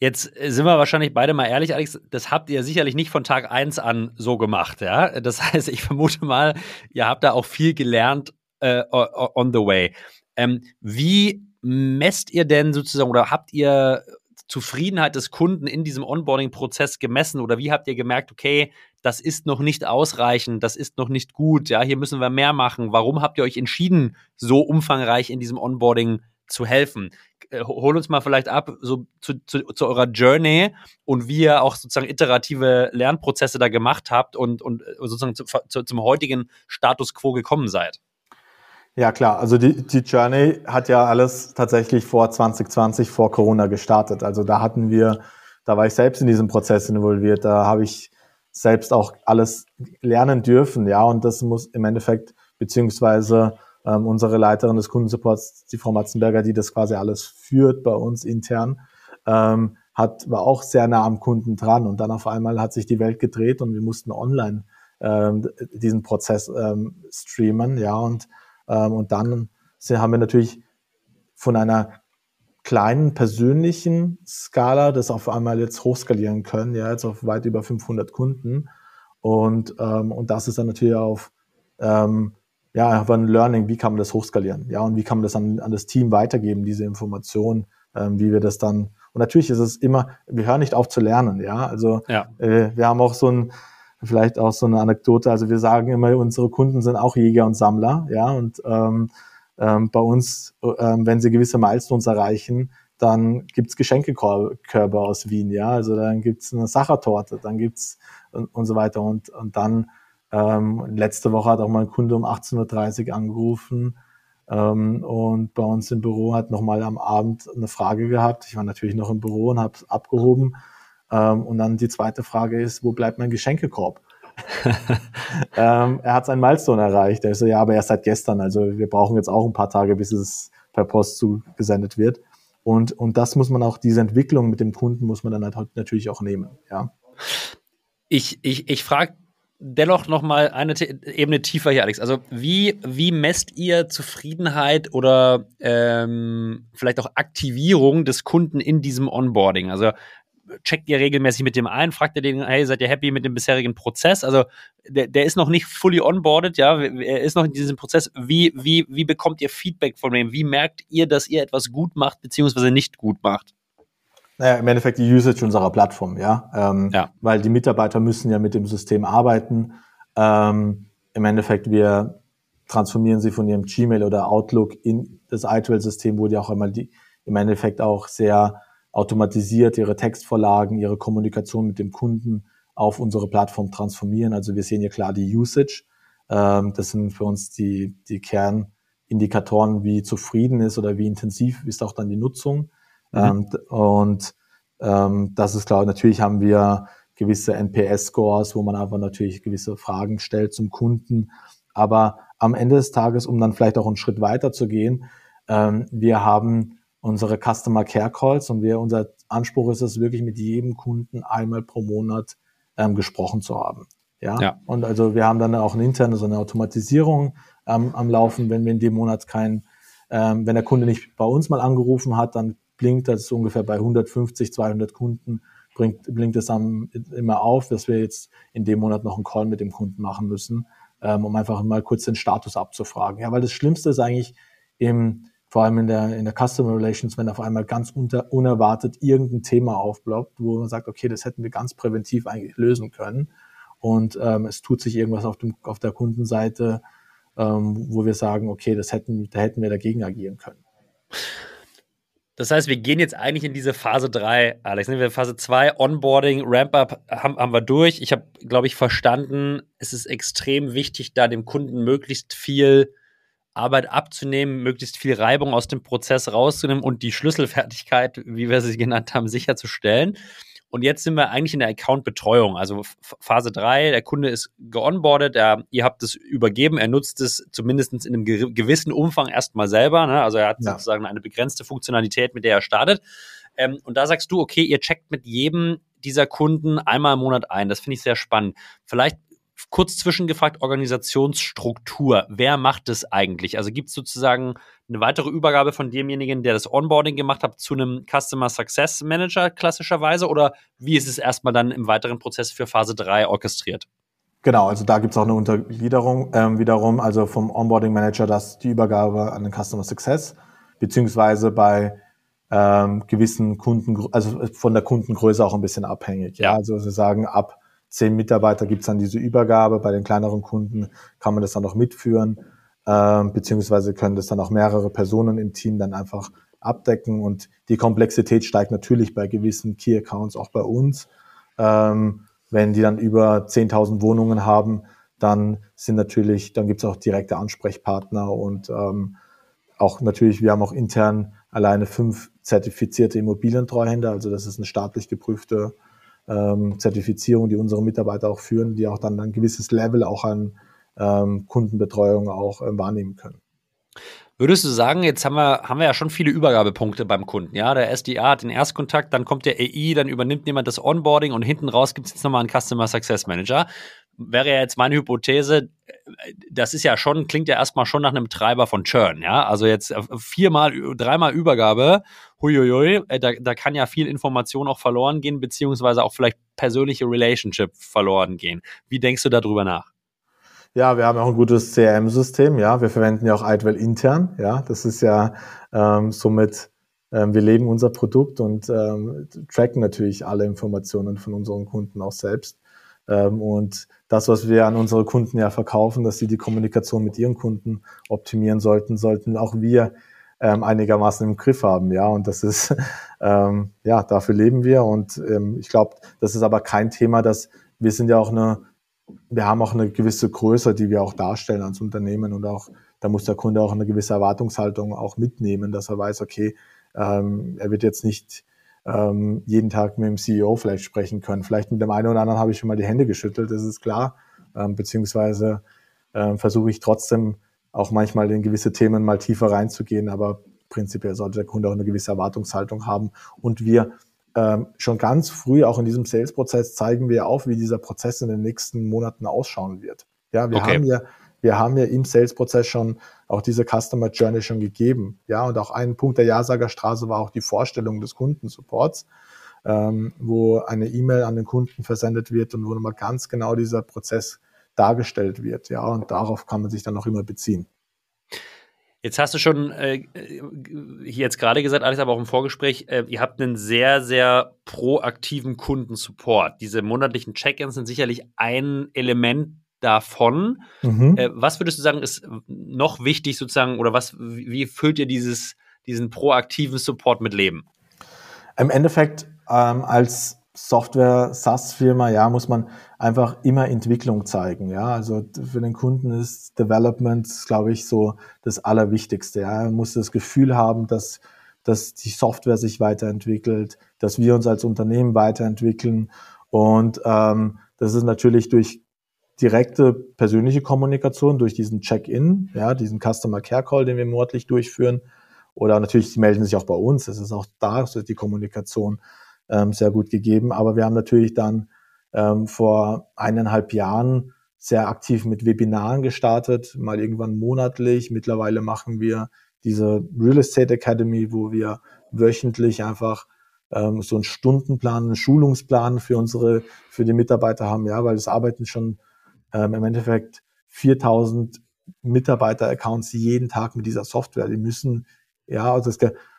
Jetzt äh, sind wir wahrscheinlich beide mal ehrlich, Alex, das habt ihr sicherlich nicht von Tag eins an so gemacht, ja? Das [LAUGHS] heißt, ich vermute mal, ihr habt da auch viel gelernt äh, on the way. Ähm, wie messt ihr denn sozusagen oder habt ihr Zufriedenheit des Kunden in diesem Onboarding-Prozess gemessen oder wie habt ihr gemerkt, okay, das ist noch nicht ausreichend, das ist noch nicht gut, ja, hier müssen wir mehr machen. Warum habt ihr euch entschieden, so umfangreich in diesem Onboarding zu helfen? Äh, hol uns mal vielleicht ab so zu, zu, zu eurer Journey und wie ihr auch sozusagen iterative Lernprozesse da gemacht habt und, und äh, sozusagen zu, zu, zum heutigen Status quo gekommen seid. Ja klar, also die, die Journey hat ja alles tatsächlich vor 2020, vor Corona gestartet. Also da hatten wir, da war ich selbst in diesem Prozess involviert, da habe ich selbst auch alles lernen dürfen, ja, und das muss im Endeffekt, beziehungsweise ähm, unsere Leiterin des Kundensupports, die Frau Matzenberger, die das quasi alles führt bei uns intern, ähm, hat, war auch sehr nah am Kunden dran. Und dann auf einmal hat sich die Welt gedreht und wir mussten online ähm, diesen Prozess ähm, streamen. Ja, und, ähm, und dann haben wir natürlich von einer kleinen persönlichen Skala das auf einmal jetzt hochskalieren können, ja, jetzt auf weit über 500 Kunden. Und, ähm, und das ist dann natürlich auf ähm, ja, einfach ein Learning, wie kann man das hochskalieren, ja, und wie kann man das an, an das Team weitergeben, diese Information, ähm, wie wir das dann, und natürlich ist es immer, wir hören nicht auf zu lernen, ja, also ja. Äh, wir haben auch so ein, vielleicht auch so eine Anekdote. Also wir sagen immer, unsere Kunden sind auch Jäger und Sammler, ja, und ähm, ähm, bei uns, ähm, wenn sie gewisse Milestones erreichen, dann gibt's Geschenkekörbe aus Wien, ja, also dann gibt's eine Sachertorte, dann gibt's und, und so weiter und, und dann ähm, letzte Woche hat auch mal ein Kunde um 18.30 Uhr angerufen ähm, und bei uns im Büro hat nochmal am Abend eine Frage gehabt. Ich war natürlich noch im Büro und habe es abgehoben. Ähm, und dann die zweite Frage ist, wo bleibt mein Geschenkekorb? [LAUGHS] ähm, er hat seinen Milestone erreicht. Er ist so, ja, aber erst seit gestern. Also wir brauchen jetzt auch ein paar Tage, bis es per Post zugesendet wird. Und, und das muss man auch, diese Entwicklung mit dem Kunden muss man dann halt natürlich auch nehmen. Ja. Ich, ich, ich frage dennoch noch mal eine Ebene tiefer hier, Alex. Also wie, wie messt ihr Zufriedenheit oder ähm, vielleicht auch Aktivierung des Kunden in diesem Onboarding? Also checkt ihr regelmäßig mit dem ein, fragt ihr den, hey, seid ihr happy mit dem bisherigen Prozess? Also der, der ist noch nicht fully onboarded, ja, er ist noch in diesem Prozess. Wie, wie, wie bekommt ihr Feedback von dem? Wie merkt ihr, dass ihr etwas gut macht, beziehungsweise nicht gut macht? Naja, im Endeffekt die Usage unserer Plattform, ja. Ähm, ja. Weil die Mitarbeiter müssen ja mit dem System arbeiten. Ähm, Im Endeffekt, wir transformieren sie von ihrem Gmail oder Outlook in das iTrail-System, wo die auch einmal die im Endeffekt auch sehr automatisiert ihre Textvorlagen, ihre Kommunikation mit dem Kunden auf unsere Plattform transformieren. Also wir sehen ja klar die Usage. Ähm, das sind für uns die, die Kernindikatoren, wie zufrieden ist oder wie intensiv ist auch dann die Nutzung. Mhm. Ähm, und ähm, das ist klar, natürlich haben wir gewisse NPS-Scores, wo man einfach natürlich gewisse Fragen stellt zum Kunden. Aber am Ende des Tages, um dann vielleicht auch einen Schritt weiter zu gehen, ähm, wir haben unsere Customer Care Calls und wir, unser Anspruch ist es wirklich mit jedem Kunden einmal pro Monat ähm, gesprochen zu haben. Ja? ja. Und also wir haben dann auch eine interne so eine Automatisierung ähm, am Laufen, wenn wir in dem Monat kein, ähm, wenn der Kunde nicht bei uns mal angerufen hat, dann blinkt das ungefähr bei 150, 200 Kunden, bringt, blinkt es dann immer auf, dass wir jetzt in dem Monat noch einen Call mit dem Kunden machen müssen, ähm, um einfach mal kurz den Status abzufragen. Ja, weil das Schlimmste ist eigentlich im, vor allem in der, in der Customer Relations, wenn auf einmal ganz unter, unerwartet irgendein Thema aufploppt, wo man sagt, okay, das hätten wir ganz präventiv eigentlich lösen können. Und ähm, es tut sich irgendwas auf, dem, auf der Kundenseite, ähm, wo wir sagen, okay, das hätten, da hätten wir dagegen agieren können. Das heißt, wir gehen jetzt eigentlich in diese Phase 3, Alex. Ne? Wir Phase 2, Onboarding, Ramp-up haben, haben wir durch. Ich habe, glaube ich, verstanden, es ist extrem wichtig, da dem Kunden möglichst viel Arbeit abzunehmen, möglichst viel Reibung aus dem Prozess rauszunehmen und die Schlüsselfertigkeit, wie wir sie genannt haben, sicherzustellen. Und jetzt sind wir eigentlich in der Account-Betreuung, also Phase 3, der Kunde ist geonboardet, er, ihr habt es übergeben, er nutzt es zumindest in einem gewissen Umfang erstmal selber, ne? also er hat ja. sozusagen eine begrenzte Funktionalität, mit der er startet. Ähm, und da sagst du, okay, ihr checkt mit jedem dieser Kunden einmal im Monat ein. Das finde ich sehr spannend. Vielleicht kurz zwischengefragt, Organisationsstruktur. Wer macht das eigentlich? Also gibt es sozusagen eine weitere Übergabe von demjenigen, der das Onboarding gemacht hat, zu einem Customer Success Manager klassischerweise? Oder wie ist es erstmal dann im weiteren Prozess für Phase 3 orchestriert? Genau, also da gibt es auch eine Untergliederung ähm, wiederum, also vom Onboarding Manager, das die Übergabe an den Customer Success, beziehungsweise bei ähm, gewissen Kunden, also von der Kundengröße auch ein bisschen abhängig. Ja, ja also sie sagen, ab zehn Mitarbeiter gibt es dann diese Übergabe. Bei den kleineren Kunden kann man das dann noch mitführen, äh, beziehungsweise können das dann auch mehrere Personen im Team dann einfach abdecken. Und die Komplexität steigt natürlich bei gewissen Key Accounts auch bei uns. Ähm, wenn die dann über 10.000 Wohnungen haben, dann sind natürlich, dann gibt es auch direkte Ansprechpartner und ähm, auch natürlich, wir haben auch intern alleine fünf zertifizierte Immobilientreuhänder, also das ist eine staatlich geprüfte ähm, Zertifizierung, die unsere Mitarbeiter auch führen, die auch dann ein gewisses Level auch an ähm, Kundenbetreuung auch äh, wahrnehmen können. Würdest du sagen, jetzt haben wir, haben wir ja schon viele Übergabepunkte beim Kunden, ja? Der SDA hat den Erstkontakt, dann kommt der AI, dann übernimmt jemand das Onboarding und hinten raus gibt es jetzt nochmal einen Customer Success Manager. Wäre ja jetzt meine Hypothese, das ist ja schon, klingt ja erstmal schon nach einem Treiber von Churn, ja? Also jetzt viermal, dreimal Übergabe, huiuiui, äh, da, da kann ja viel Information auch verloren gehen, beziehungsweise auch vielleicht persönliche Relationship verloren gehen. Wie denkst du darüber nach? Ja, wir haben auch ein gutes CRM-System. Ja, wir verwenden ja auch Idwell intern. Ja, das ist ja ähm, somit, ähm, wir leben unser Produkt und ähm, tracken natürlich alle Informationen von unseren Kunden auch selbst. Ähm, und das, was wir an unsere Kunden ja verkaufen, dass sie die Kommunikation mit ihren Kunden optimieren sollten, sollten auch wir ähm, einigermaßen im Griff haben. Ja, und das ist, [LAUGHS] ähm, ja, dafür leben wir. Und ähm, ich glaube, das ist aber kein Thema, dass wir sind ja auch eine, wir haben auch eine gewisse Größe, die wir auch darstellen als Unternehmen und auch, da muss der Kunde auch eine gewisse Erwartungshaltung auch mitnehmen, dass er weiß, okay, ähm, er wird jetzt nicht ähm, jeden Tag mit dem CEO vielleicht sprechen können. Vielleicht mit dem einen oder anderen habe ich schon mal die Hände geschüttelt, das ist klar. Ähm, beziehungsweise ähm, versuche ich trotzdem auch manchmal in gewisse Themen mal tiefer reinzugehen, aber prinzipiell sollte der Kunde auch eine gewisse Erwartungshaltung haben. Und wir ähm, schon ganz früh, auch in diesem Sales-Prozess, zeigen wir auf, wie dieser Prozess in den nächsten Monaten ausschauen wird. Ja, wir okay. haben ja wir haben ja im Sales-Prozess schon auch diese Customer Journey schon gegeben. Ja, und auch ein Punkt der Ja-Sagerstraße war auch die Vorstellung des Kundensupports, ähm, wo eine E-Mail an den Kunden versendet wird und wo nochmal ganz genau dieser Prozess dargestellt wird. Ja, und darauf kann man sich dann auch immer beziehen. Jetzt hast du schon äh, hier jetzt gerade gesagt, alles aber auch im Vorgespräch, äh, ihr habt einen sehr, sehr proaktiven Kundensupport. Diese monatlichen Check-ins sind sicherlich ein Element davon. Mhm. Äh, was würdest du sagen, ist noch wichtig sozusagen oder was, wie füllt ihr dieses, diesen proaktiven Support mit Leben? Im Endeffekt ähm, als Software-SaaS-Firma, ja, muss man einfach immer Entwicklung zeigen, ja. Also für den Kunden ist Development, glaube ich, so das Allerwichtigste, ja. Er muss das Gefühl haben, dass, dass die Software sich weiterentwickelt, dass wir uns als Unternehmen weiterentwickeln und ähm, das ist natürlich durch direkte persönliche Kommunikation durch diesen Check-in, ja, diesen Customer Care Call, den wir monatlich durchführen. Oder natürlich, sie melden sich auch bei uns. Das ist auch da, so ist die Kommunikation ähm, sehr gut gegeben. Aber wir haben natürlich dann ähm, vor eineinhalb Jahren sehr aktiv mit Webinaren gestartet, mal irgendwann monatlich. Mittlerweile machen wir diese Real Estate Academy, wo wir wöchentlich einfach ähm, so einen Stundenplan, einen Schulungsplan für unsere, für die Mitarbeiter haben, ja, weil es arbeiten schon ähm, im Endeffekt 4000 Mitarbeiter-Accounts jeden Tag mit dieser Software. Die müssen, ja, also,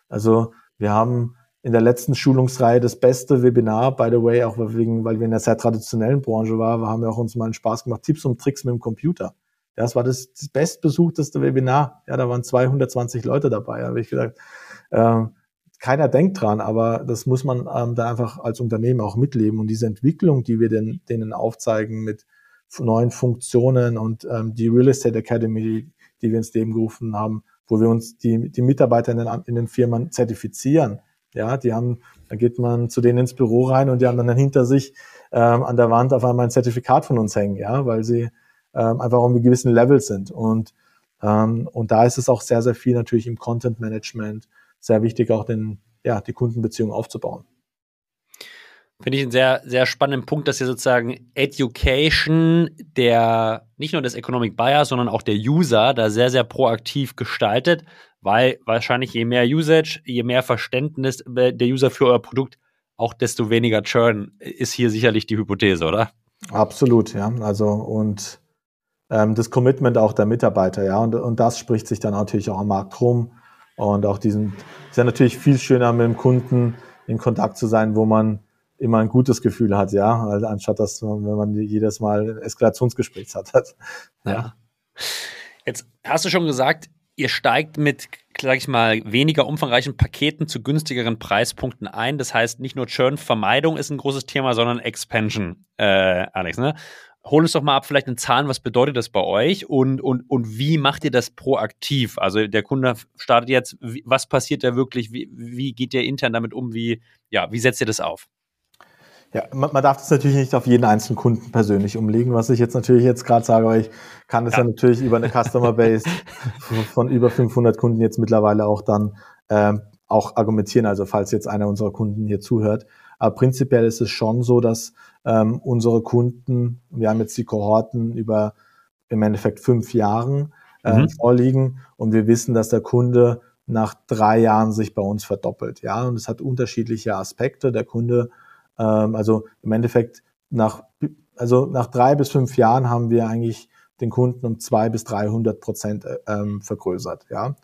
also wir haben in der letzten Schulungsreihe das beste Webinar, by the way, auch wegen, weil wir in einer sehr traditionellen Branche waren, haben wir auch uns mal einen Spaß gemacht, Tipps und Tricks mit dem Computer. Ja, das war das, das bestbesuchteste Webinar. Ja, da waren 220 Leute dabei. Da habe ich gesagt, äh, keiner denkt dran, aber das muss man ähm, da einfach als Unternehmen auch mitleben. Und diese Entwicklung, die wir den, denen aufzeigen mit neuen Funktionen und ähm, die Real Estate Academy, die, wir ins Leben gerufen haben, wo wir uns die, die Mitarbeiter in den, in den Firmen zertifizieren. Ja, die haben, da geht man zu denen ins Büro rein und die haben dann hinter sich ähm, an der Wand auf einmal ein Zertifikat von uns hängen, ja, weil sie ähm, einfach auf einem gewissen Level sind. Und, ähm, und da ist es auch sehr, sehr viel natürlich im Content Management sehr wichtig, auch den, ja, die Kundenbeziehung aufzubauen. Finde ich einen sehr, sehr spannenden Punkt, dass ihr sozusagen Education der, nicht nur des Economic Buyers, sondern auch der User da sehr, sehr proaktiv gestaltet, weil wahrscheinlich je mehr Usage, je mehr Verständnis der User für euer Produkt, auch desto weniger Churn ist hier sicherlich die Hypothese, oder? Absolut, ja. Also und ähm, das Commitment auch der Mitarbeiter, ja. Und, und das spricht sich dann natürlich auch am Markt rum. Und auch diesen, ist ja natürlich viel schöner mit dem Kunden in Kontakt zu sein, wo man immer ein gutes Gefühl hat, ja, also anstatt dass man, wenn man jedes Mal ein Eskalationsgespräch hat. [LAUGHS] Ja. Jetzt hast du schon gesagt, ihr steigt mit, sag ich mal, weniger umfangreichen Paketen zu günstigeren Preispunkten ein. Das heißt, nicht nur Churn-Vermeidung ist ein großes Thema, sondern Expansion, äh, Alex. Ne? Hol uns doch mal ab, vielleicht in Zahlen, was bedeutet das bei euch und, und, und wie macht ihr das proaktiv? Also der Kunde startet jetzt, was passiert da wirklich? Wie, wie geht ihr intern damit um? Wie, ja, wie setzt ihr das auf? Ja, man, man darf das natürlich nicht auf jeden einzelnen Kunden persönlich umlegen, was ich jetzt natürlich jetzt gerade sage, aber ich kann das ja. ja natürlich über eine Customer Base [LAUGHS] von über 500 Kunden jetzt mittlerweile auch dann ähm, auch argumentieren, also falls jetzt einer unserer Kunden hier zuhört. Aber prinzipiell ist es schon so, dass ähm, unsere Kunden, wir haben jetzt die Kohorten über im Endeffekt fünf Jahren äh, mhm. vorliegen und wir wissen, dass der Kunde nach drei Jahren sich bei uns verdoppelt. Ja, und es hat unterschiedliche Aspekte. Der Kunde ähm, also im Endeffekt nach, also nach drei bis fünf Jahren haben wir eigentlich den Kunden um zwei bis 300 Prozent ähm, vergrößert. Ja?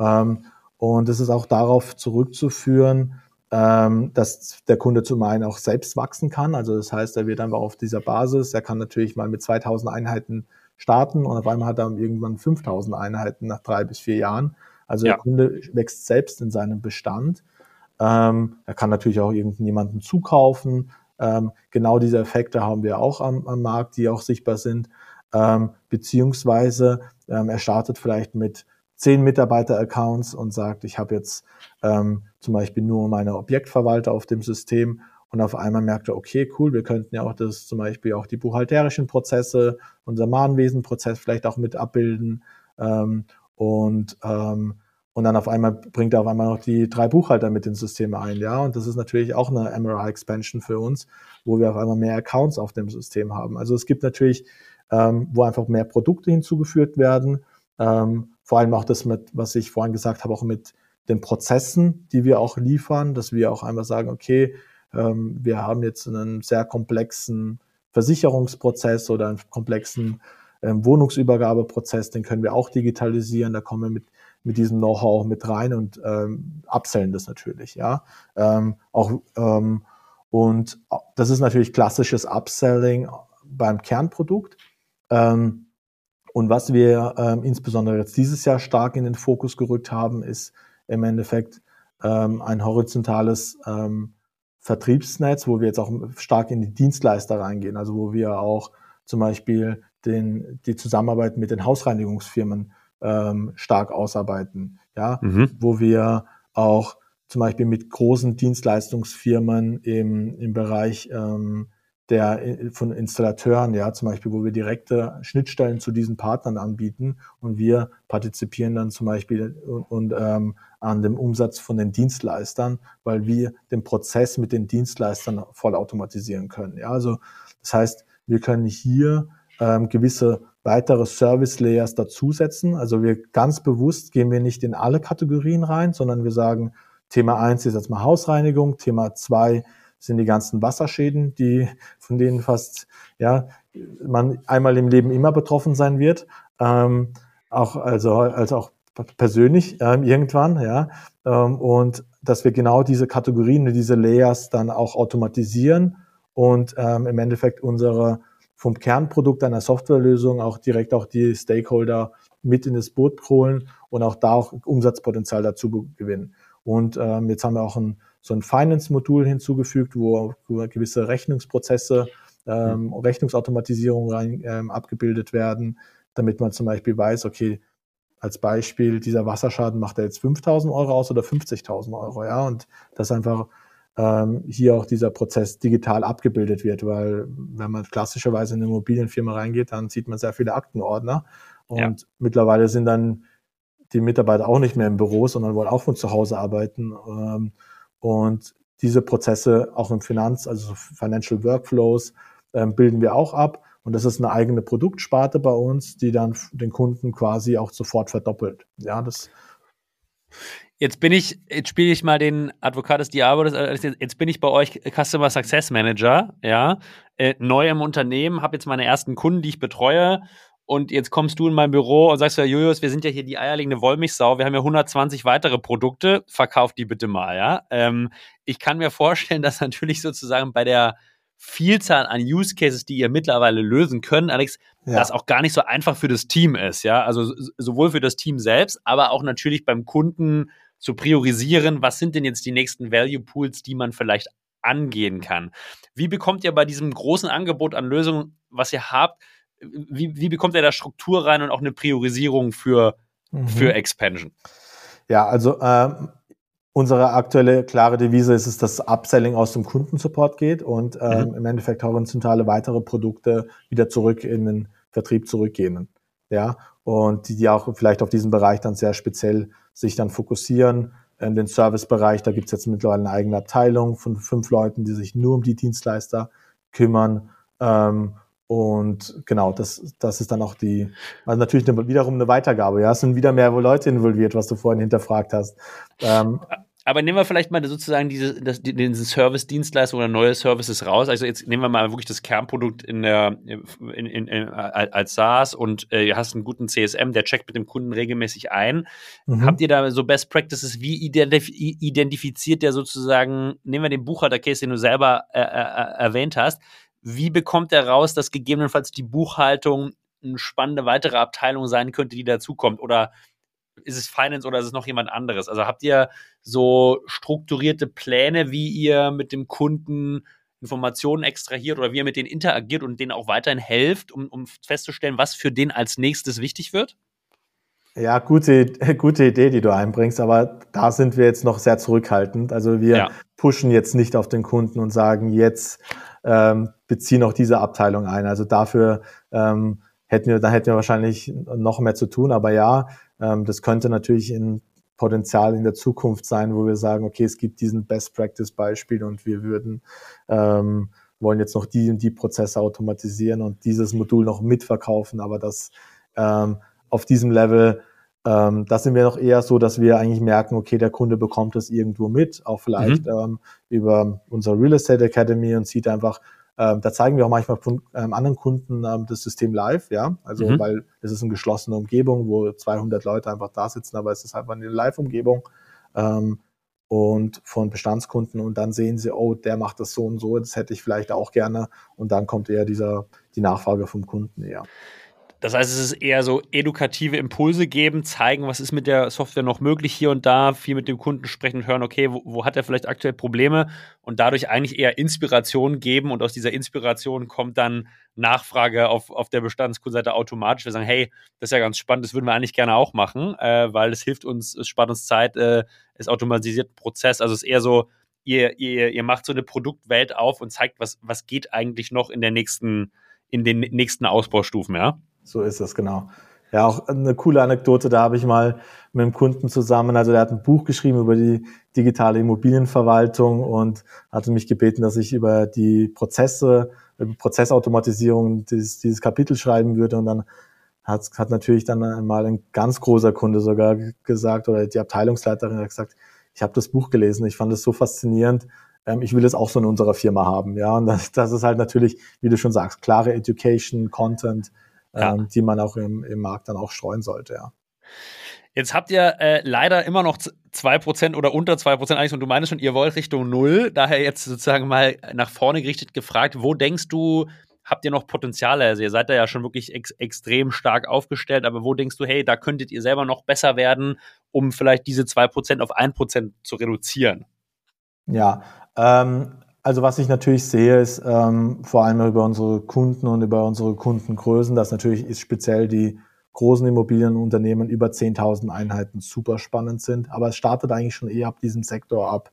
Ähm, und es ist auch darauf zurückzuführen, ähm, dass der Kunde zum einen auch selbst wachsen kann. Also das heißt, er wird einfach auf dieser Basis, er kann natürlich mal mit 2000 Einheiten starten und auf einmal hat er irgendwann 5000 Einheiten nach drei bis vier Jahren. Also ja. der Kunde wächst selbst in seinem Bestand. Ähm, er kann natürlich auch irgendjemanden zukaufen. Ähm, genau diese Effekte haben wir auch am, am Markt, die auch sichtbar sind. Ähm, beziehungsweise ähm, er startet vielleicht mit zehn Mitarbeiter-Accounts und sagt, ich habe jetzt ähm, zum Beispiel nur meine Objektverwalter auf dem System und auf einmal merkt er, okay, cool, wir könnten ja auch das zum Beispiel auch die buchhalterischen Prozesse, unser Mahnwesenprozess vielleicht auch mit abbilden ähm, und ähm, und dann auf einmal bringt er auf einmal noch die drei Buchhalter mit ins System ein, ja. Und das ist natürlich auch eine MRI-Expansion für uns, wo wir auf einmal mehr Accounts auf dem System haben. Also es gibt natürlich, ähm, wo einfach mehr Produkte hinzugeführt werden, ähm, vor allem auch das mit, was ich vorhin gesagt habe, auch mit den Prozessen, die wir auch liefern, dass wir auch einmal sagen, okay, ähm, wir haben jetzt einen sehr komplexen Versicherungsprozess oder einen komplexen ähm, Wohnungsübergabeprozess, den können wir auch digitalisieren, da kommen wir mit, mit diesem Know-how mit rein und ähm, das natürlich, ja. Ähm, auch, ähm, und das ist natürlich klassisches Upselling beim Kernprodukt. Ähm, und was wir ähm, insbesondere jetzt dieses Jahr stark in den Fokus gerückt haben, ist im Endeffekt ähm, ein horizontales ähm, Vertriebsnetz, wo wir jetzt auch stark in die Dienstleister reingehen, also wo wir auch zum Beispiel den, die Zusammenarbeit mit den Hausreinigungsfirmen ähm, stark ausarbeiten, ja, mhm. wo wir auch zum Beispiel mit großen Dienstleistungsfirmen im, im Bereich ähm, der, äh, von Installateuren, ja, zum Beispiel, wo wir direkte Schnittstellen zu diesen Partnern anbieten und wir partizipieren dann zum Beispiel und, und ähm, an dem Umsatz von den Dienstleistern, weil wir den Prozess mit den Dienstleistern voll automatisieren können. Ja, also das heißt, wir können hier ähm, gewisse weitere Service Layers dazusetzen. Also wir ganz bewusst gehen wir nicht in alle Kategorien rein, sondern wir sagen, Thema eins ist jetzt mal Hausreinigung, Thema zwei sind die ganzen Wasserschäden, die, von denen fast, ja, man einmal im Leben immer betroffen sein wird. Ähm, auch, also, also auch persönlich ähm, irgendwann, ja. Ähm, und dass wir genau diese Kategorien, diese Layers dann auch automatisieren und ähm, im Endeffekt unsere vom Kernprodukt einer Softwarelösung auch direkt auch die Stakeholder mit in das Boot holen und auch da auch Umsatzpotenzial dazu gewinnen. Und ähm, jetzt haben wir auch ein so ein Finance-Modul hinzugefügt, wo, gewisse Rechnungsprozesse, ähm, mhm. Rechnungsautomatisierung rein, ähm, abgebildet werden, damit man zum Beispiel weiß, okay, als Beispiel, dieser Wasserschaden macht er jetzt 5000 Euro aus oder 50.000 Euro, ja, und dass einfach ähm, hier auch dieser Prozess digital abgebildet wird, weil wenn man klassischerweise in eine Immobilienfirma reingeht, dann sieht man sehr viele Aktenordner und ja. mittlerweile sind dann die Mitarbeiter auch nicht mehr im Büro, sondern wollen auch von zu Hause arbeiten. Ähm, und diese Prozesse auch im Finanz, also Financial Workflows, ähm, bilden wir auch ab. Und das ist eine eigene Produktsparte bei uns, die dann den Kunden quasi auch sofort verdoppelt. Ja, das. Jetzt bin ich, jetzt spiele ich mal den Advocatus Diabolis, äh, jetzt bin ich bei euch Customer Success Manager, ja, äh, neu im Unternehmen, habe jetzt meine ersten Kunden, die ich betreue und jetzt kommst du in mein Büro und sagst ja, Julius, wir sind ja hier die eierlegende Wollmilchsau, wir haben ja 120 weitere Produkte, verkauf die bitte mal, ja. Ähm, ich kann mir vorstellen, [LAUGHS] dass natürlich sozusagen bei der Vielzahl an Use Cases, die ihr mittlerweile lösen könnt, Alex, ja. das auch gar nicht so einfach für das Team ist, ja. Also sowohl für das Team selbst, aber auch natürlich beim Kunden zu priorisieren, was sind denn jetzt die nächsten Value Pools, die man vielleicht angehen kann. Wie bekommt ihr bei diesem großen Angebot an Lösungen, was ihr habt, wie, wie bekommt er da Struktur rein und auch eine Priorisierung für, mhm. für Expansion? Ja, also ähm, unsere aktuelle klare Devise ist es, dass Upselling aus dem Kundensupport geht und ähm, mhm. im Endeffekt horizontale weitere Produkte wieder zurück in den Vertrieb zurückgehen. Ja, und die, die auch vielleicht auf diesen Bereich dann sehr speziell sich dann fokussieren. In den Servicebereich, da gibt es jetzt mittlerweile eine eigene Abteilung von fünf Leuten, die sich nur um die Dienstleister kümmern. Ähm, und genau, das, das ist dann auch die, also natürlich wiederum eine Weitergabe. Ja, es sind wieder mehr Leute involviert, was du vorhin hinterfragt hast. Ähm, aber nehmen wir vielleicht mal sozusagen diese, das, diesen Service-Dienstleistung oder neue Services raus. Also jetzt nehmen wir mal wirklich das Kernprodukt in der, in, in, in, als SaaS und äh, ihr hast einen guten CSM, der checkt mit dem Kunden regelmäßig ein. Mhm. Habt ihr da so Best Practices? Wie identif identifiziert der sozusagen, nehmen wir den Buchhalter-Case, den du selber äh, äh, erwähnt hast, wie bekommt er raus, dass gegebenenfalls die Buchhaltung eine spannende weitere Abteilung sein könnte, die dazukommt? Oder ist es Finance oder ist es noch jemand anderes? Also habt ihr so strukturierte Pläne, wie ihr mit dem Kunden Informationen extrahiert oder wie ihr mit denen interagiert und denen auch weiterhin helft, um, um festzustellen, was für den als nächstes wichtig wird? Ja, gute, [LAUGHS] gute Idee, die du einbringst, aber da sind wir jetzt noch sehr zurückhaltend. Also wir ja. pushen jetzt nicht auf den Kunden und sagen, jetzt ähm, beziehen auch diese Abteilung ein. Also dafür ähm, hätten wir, da hätten wir wahrscheinlich noch mehr zu tun. Aber ja, das könnte natürlich ein Potenzial in der Zukunft sein, wo wir sagen, okay, es gibt diesen Best Practice Beispiel und wir würden ähm, wollen jetzt noch die und die Prozesse automatisieren und dieses Modul noch mitverkaufen, aber das ähm, auf diesem Level, ähm, da sind wir noch eher so, dass wir eigentlich merken, okay, der Kunde bekommt das irgendwo mit, auch vielleicht mhm. ähm, über unsere Real Estate Academy und sieht einfach, ähm, da zeigen wir auch manchmal von ähm, anderen Kunden ähm, das System live, ja, also mhm. weil es ist eine geschlossene Umgebung, wo 200 Leute einfach da sitzen, aber es ist einfach eine Live-Umgebung ähm, und von Bestandskunden und dann sehen sie, oh, der macht das so und so, das hätte ich vielleicht auch gerne und dann kommt eher dieser die Nachfrage vom Kunden eher. Das heißt, es ist eher so edukative Impulse geben, zeigen, was ist mit der Software noch möglich hier und da, viel mit dem Kunden sprechen und hören, okay, wo, wo hat er vielleicht aktuell Probleme und dadurch eigentlich eher Inspiration geben und aus dieser Inspiration kommt dann Nachfrage auf, auf der Bestandskundenseite automatisch. Wir sagen, hey, das ist ja ganz spannend, das würden wir eigentlich gerne auch machen, äh, weil es hilft uns, es spart uns Zeit, äh, es automatisiert einen Prozess. Also es ist eher so, ihr, ihr, ihr macht so eine Produktwelt auf und zeigt, was, was geht eigentlich noch in der nächsten, in den nächsten Ausbaustufen, ja? So ist es, genau. Ja, auch eine coole Anekdote, da habe ich mal mit einem Kunden zusammen, also der hat ein Buch geschrieben über die digitale Immobilienverwaltung und hatte mich gebeten, dass ich über die Prozesse, über Prozessautomatisierung dieses, dieses Kapitel schreiben würde und dann hat, hat natürlich dann mal ein ganz großer Kunde sogar gesagt oder die Abteilungsleiterin hat gesagt, ich habe das Buch gelesen, ich fand es so faszinierend, ähm, ich will es auch so in unserer Firma haben, ja und das, das ist halt natürlich, wie du schon sagst, klare Education, Content, ja. ähm, die man auch im, im Markt dann auch streuen sollte, ja. Jetzt habt ihr äh, leider immer noch 2% oder unter 2% eigentlich und du meinst schon, ihr wollt Richtung Null. Daher jetzt sozusagen mal nach vorne gerichtet gefragt, wo denkst du, habt ihr noch Potenziale? Also ihr seid da ja schon wirklich ex extrem stark aufgestellt, aber wo denkst du, hey, da könntet ihr selber noch besser werden, um vielleicht diese 2% auf 1% zu reduzieren? Ja, ähm, also was ich natürlich sehe, ist ähm, vor allem über unsere Kunden und über unsere Kundengrößen, dass natürlich ist speziell die großen Immobilienunternehmen über 10.000 Einheiten super spannend sind. Aber es startet eigentlich schon eher ab diesem Sektor ab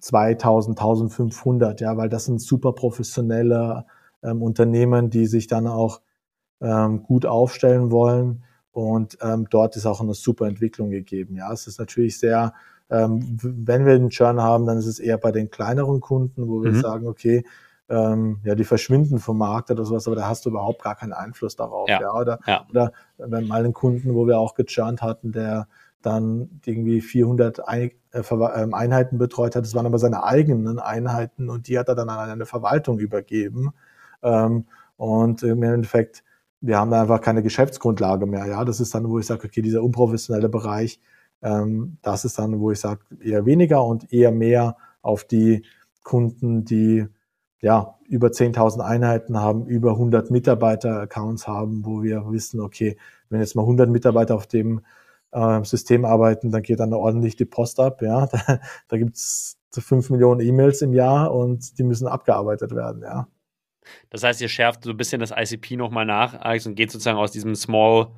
2.000, 1.500, ja, weil das sind super professionelle ähm, Unternehmen, die sich dann auch ähm, gut aufstellen wollen. Und ähm, dort ist auch eine super Entwicklung gegeben. Ja, es ist natürlich sehr ähm, wenn wir einen Churn haben, dann ist es eher bei den kleineren Kunden, wo wir mhm. sagen, okay, ähm, ja, die verschwinden vom Markt oder sowas, aber da hast du überhaupt gar keinen Einfluss darauf. Ja. ja oder, ja. oder wenn mal einen Kunden, wo wir auch gechurnt hatten, der dann irgendwie 400 äh, ähm, Einheiten betreut hat. Das waren aber seine eigenen Einheiten und die hat er dann an eine Verwaltung übergeben. Ähm, und im Endeffekt, wir haben da einfach keine Geschäftsgrundlage mehr. Ja, das ist dann, wo ich sage, okay, dieser unprofessionelle Bereich, ähm, das ist dann, wo ich sage, eher weniger und eher mehr auf die Kunden, die ja über 10.000 Einheiten haben, über 100 Mitarbeiter-Accounts haben, wo wir wissen, okay, wenn jetzt mal 100 Mitarbeiter auf dem äh, System arbeiten, dann geht dann ordentlich die Post ab. Ja, [LAUGHS] da, da gibt es 5 Millionen E-Mails im Jahr und die müssen abgearbeitet werden. Ja. Das heißt, ihr schärft so ein bisschen das ICP nochmal nach und geht sozusagen aus diesem Small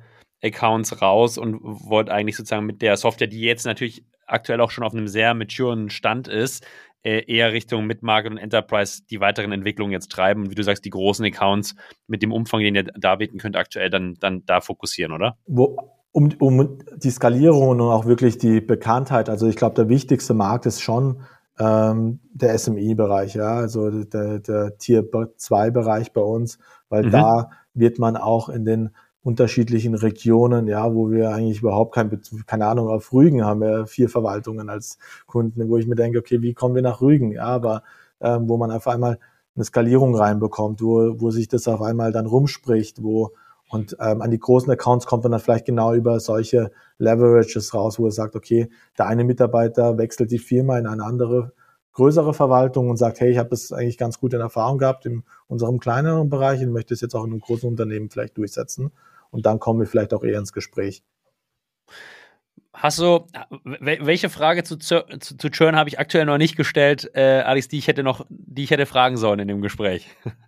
Accounts raus und wollt eigentlich sozusagen mit der Software, die jetzt natürlich aktuell auch schon auf einem sehr maturen Stand ist, äh, eher Richtung Mid-Market und Enterprise die weiteren Entwicklungen jetzt treiben und wie du sagst, die großen Accounts mit dem Umfang, den ihr da bieten könnt, aktuell dann, dann da fokussieren, oder? Wo, um, um die Skalierung und auch wirklich die Bekanntheit, also ich glaube, der wichtigste Markt ist schon ähm, der SMI-Bereich, ja, also der, der Tier 2-Bereich bei uns, weil mhm. da wird man auch in den unterschiedlichen Regionen, ja, wo wir eigentlich überhaupt kein, keine Ahnung, auf Rügen haben wir vier Verwaltungen als Kunden, wo ich mir denke, okay, wie kommen wir nach Rügen? Ja, aber ähm, wo man auf einmal eine Skalierung reinbekommt, wo, wo sich das auf einmal dann rumspricht, wo und ähm, an die großen Accounts kommt man dann vielleicht genau über solche Leverages raus, wo er sagt, okay, der eine Mitarbeiter wechselt die Firma in eine andere größere Verwaltung und sagt, hey, ich habe das eigentlich ganz gut in Erfahrung gehabt in unserem kleineren Bereich und möchte es jetzt auch in einem großen Unternehmen vielleicht durchsetzen. Und dann kommen wir vielleicht auch eher ins Gespräch. Hast du, welche Frage zu, zu, zu Churn habe ich aktuell noch nicht gestellt, äh, Alex, die ich hätte noch, die ich hätte fragen sollen in dem Gespräch? [LAUGHS]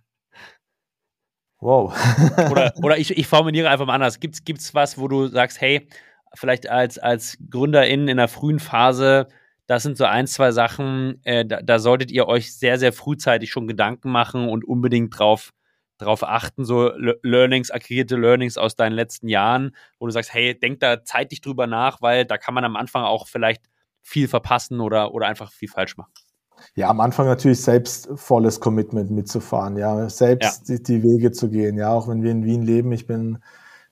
Wow. [LAUGHS] oder oder ich, ich formuliere einfach mal anders. Gibt es was, wo du sagst, hey, vielleicht als, als Gründerin in der frühen Phase, das sind so ein, zwei Sachen, äh, da, da, solltet ihr euch sehr, sehr frühzeitig schon Gedanken machen und unbedingt drauf, drauf achten, so Learnings, akquirierte Learnings aus deinen letzten Jahren, wo du sagst, hey, denk da zeitig drüber nach, weil da kann man am Anfang auch vielleicht viel verpassen oder, oder einfach viel falsch machen. Ja, am Anfang natürlich selbst volles Commitment mitzufahren, ja, selbst ja. Die, die, Wege zu gehen, ja, auch wenn wir in Wien leben. Ich bin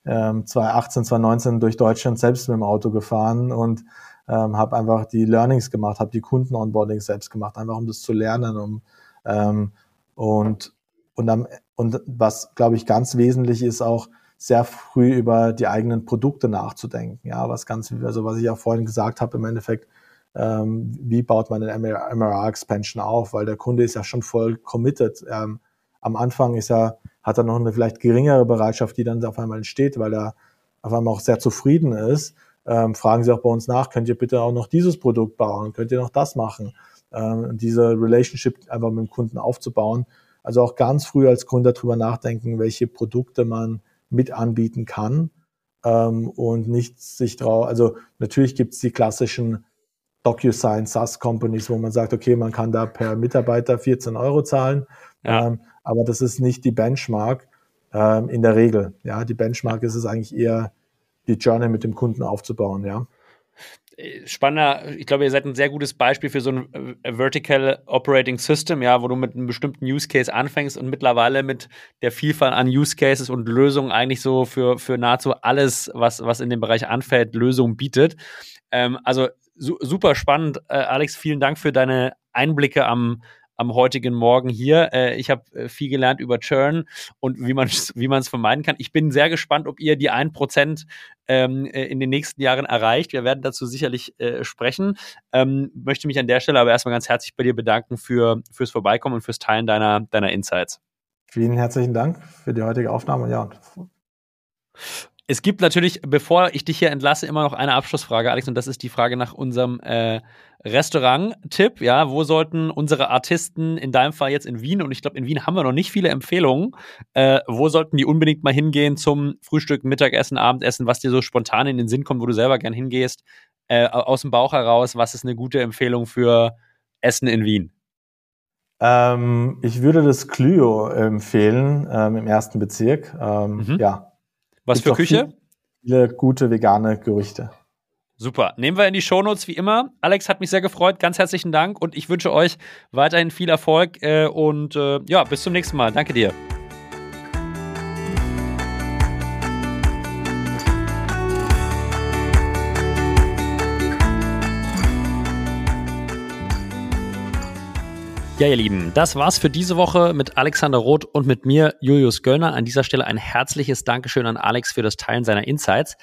ähm, 2018, 2019 durch Deutschland selbst mit dem Auto gefahren und ähm, habe einfach die Learnings gemacht, habe die Kunden-Onboarding selbst gemacht, einfach um das zu lernen, um ähm, und und, am, und was glaube ich ganz wesentlich ist auch sehr früh über die eigenen Produkte nachzudenken, ja, was ganz also was ich auch vorhin gesagt habe im Endeffekt ähm, wie baut man eine MRR-Expansion auf, weil der Kunde ist ja schon voll committed. Ähm, am Anfang ist er, hat er noch eine vielleicht geringere Bereitschaft, die dann auf einmal entsteht, weil er auf einmal auch sehr zufrieden ist. Ähm, fragen Sie auch bei uns nach, könnt ihr bitte auch noch dieses Produkt bauen, könnt ihr noch das machen? Ähm, diese Relationship einfach mit dem Kunden aufzubauen. Also auch ganz früh als Gründer drüber nachdenken, welche Produkte man mit anbieten kann ähm, und nicht sich drauf, also natürlich gibt es die klassischen DocuSign, SaaS Companies, wo man sagt, okay, man kann da per Mitarbeiter 14 Euro zahlen, ja. ähm, aber das ist nicht die Benchmark ähm, in der Regel. Ja, die Benchmark ist es eigentlich eher, die Journey mit dem Kunden aufzubauen, ja. Spannender, ich glaube, ihr seid ein sehr gutes Beispiel für so ein äh, Vertical Operating System, ja, wo du mit einem bestimmten Use Case anfängst und mittlerweile mit der Vielfalt an Use Cases und Lösungen eigentlich so für, für nahezu alles, was, was in dem Bereich anfällt, Lösungen bietet. Ähm, also su super spannend. Äh, Alex, vielen Dank für deine Einblicke am, am heutigen Morgen hier. Äh, ich habe äh, viel gelernt über Churn und wie man wie man es vermeiden kann. Ich bin sehr gespannt, ob ihr die 1% ähm, äh, in den nächsten Jahren erreicht. Wir werden dazu sicherlich äh, sprechen. Ähm, möchte mich an der Stelle aber erstmal ganz herzlich bei dir bedanken für, fürs Vorbeikommen und fürs Teilen deiner, deiner Insights. Vielen herzlichen Dank für die heutige Aufnahme. Ja. Es gibt natürlich, bevor ich dich hier entlasse, immer noch eine Abschlussfrage, Alex, und das ist die Frage nach unserem äh, Restaurant-Tipp. Ja, wo sollten unsere Artisten, in deinem Fall jetzt in Wien, und ich glaube, in Wien haben wir noch nicht viele Empfehlungen, äh, wo sollten die unbedingt mal hingehen zum Frühstück, Mittagessen, Abendessen, was dir so spontan in den Sinn kommt, wo du selber gern hingehst, äh, aus dem Bauch heraus, was ist eine gute Empfehlung für Essen in Wien? Ähm, ich würde das Clio empfehlen ähm, im ersten Bezirk. Ähm, mhm. Ja, was für Küche? Viele gute vegane Gerüchte. Super. Nehmen wir in die Shownotes wie immer. Alex hat mich sehr gefreut. Ganz herzlichen Dank und ich wünsche euch weiterhin viel Erfolg äh, und äh, ja, bis zum nächsten Mal. Danke dir. Ja, ihr Lieben, das war's für diese Woche mit Alexander Roth und mit mir, Julius Göllner. An dieser Stelle ein herzliches Dankeschön an Alex für das Teilen seiner Insights.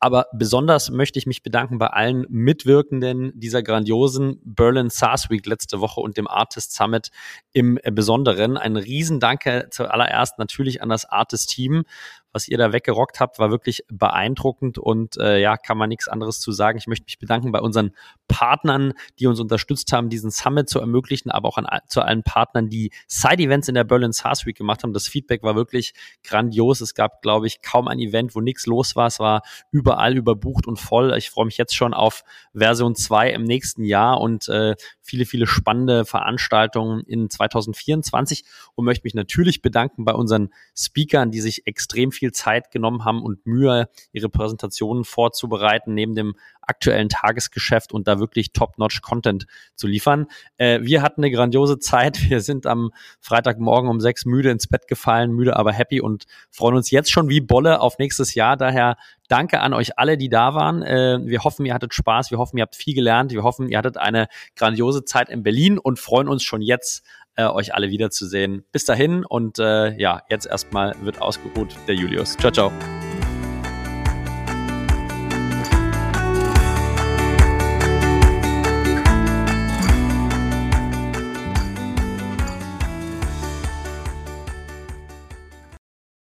Aber besonders möchte ich mich bedanken bei allen Mitwirkenden dieser grandiosen Berlin SaaS Week letzte Woche und dem Artist Summit im Besonderen. Ein Riesendanke zuallererst natürlich an das Artist Team was ihr da weggerockt habt, war wirklich beeindruckend und äh, ja, kann man nichts anderes zu sagen. Ich möchte mich bedanken bei unseren Partnern, die uns unterstützt haben, diesen Summit zu ermöglichen, aber auch an, zu allen Partnern, die Side-Events in der Berlin SaaS Week gemacht haben. Das Feedback war wirklich grandios. Es gab, glaube ich, kaum ein Event, wo nichts los war. Es war überall überbucht und voll. Ich freue mich jetzt schon auf Version 2 im nächsten Jahr und äh, viele, viele spannende Veranstaltungen in 2024 und möchte mich natürlich bedanken bei unseren Speakern, die sich extrem viel viel Zeit genommen haben und Mühe, ihre Präsentationen vorzubereiten, neben dem aktuellen Tagesgeschäft und da wirklich top-notch Content zu liefern. Äh, wir hatten eine grandiose Zeit. Wir sind am Freitagmorgen um sechs müde ins Bett gefallen, müde aber happy und freuen uns jetzt schon wie Bolle auf nächstes Jahr. Daher danke an euch alle, die da waren. Äh, wir hoffen, ihr hattet Spaß. Wir hoffen, ihr habt viel gelernt. Wir hoffen, ihr hattet eine grandiose Zeit in Berlin und freuen uns schon jetzt, äh, euch alle wiederzusehen. Bis dahin und äh, ja, jetzt erstmal wird ausgeruht der Julius. Ciao, ciao.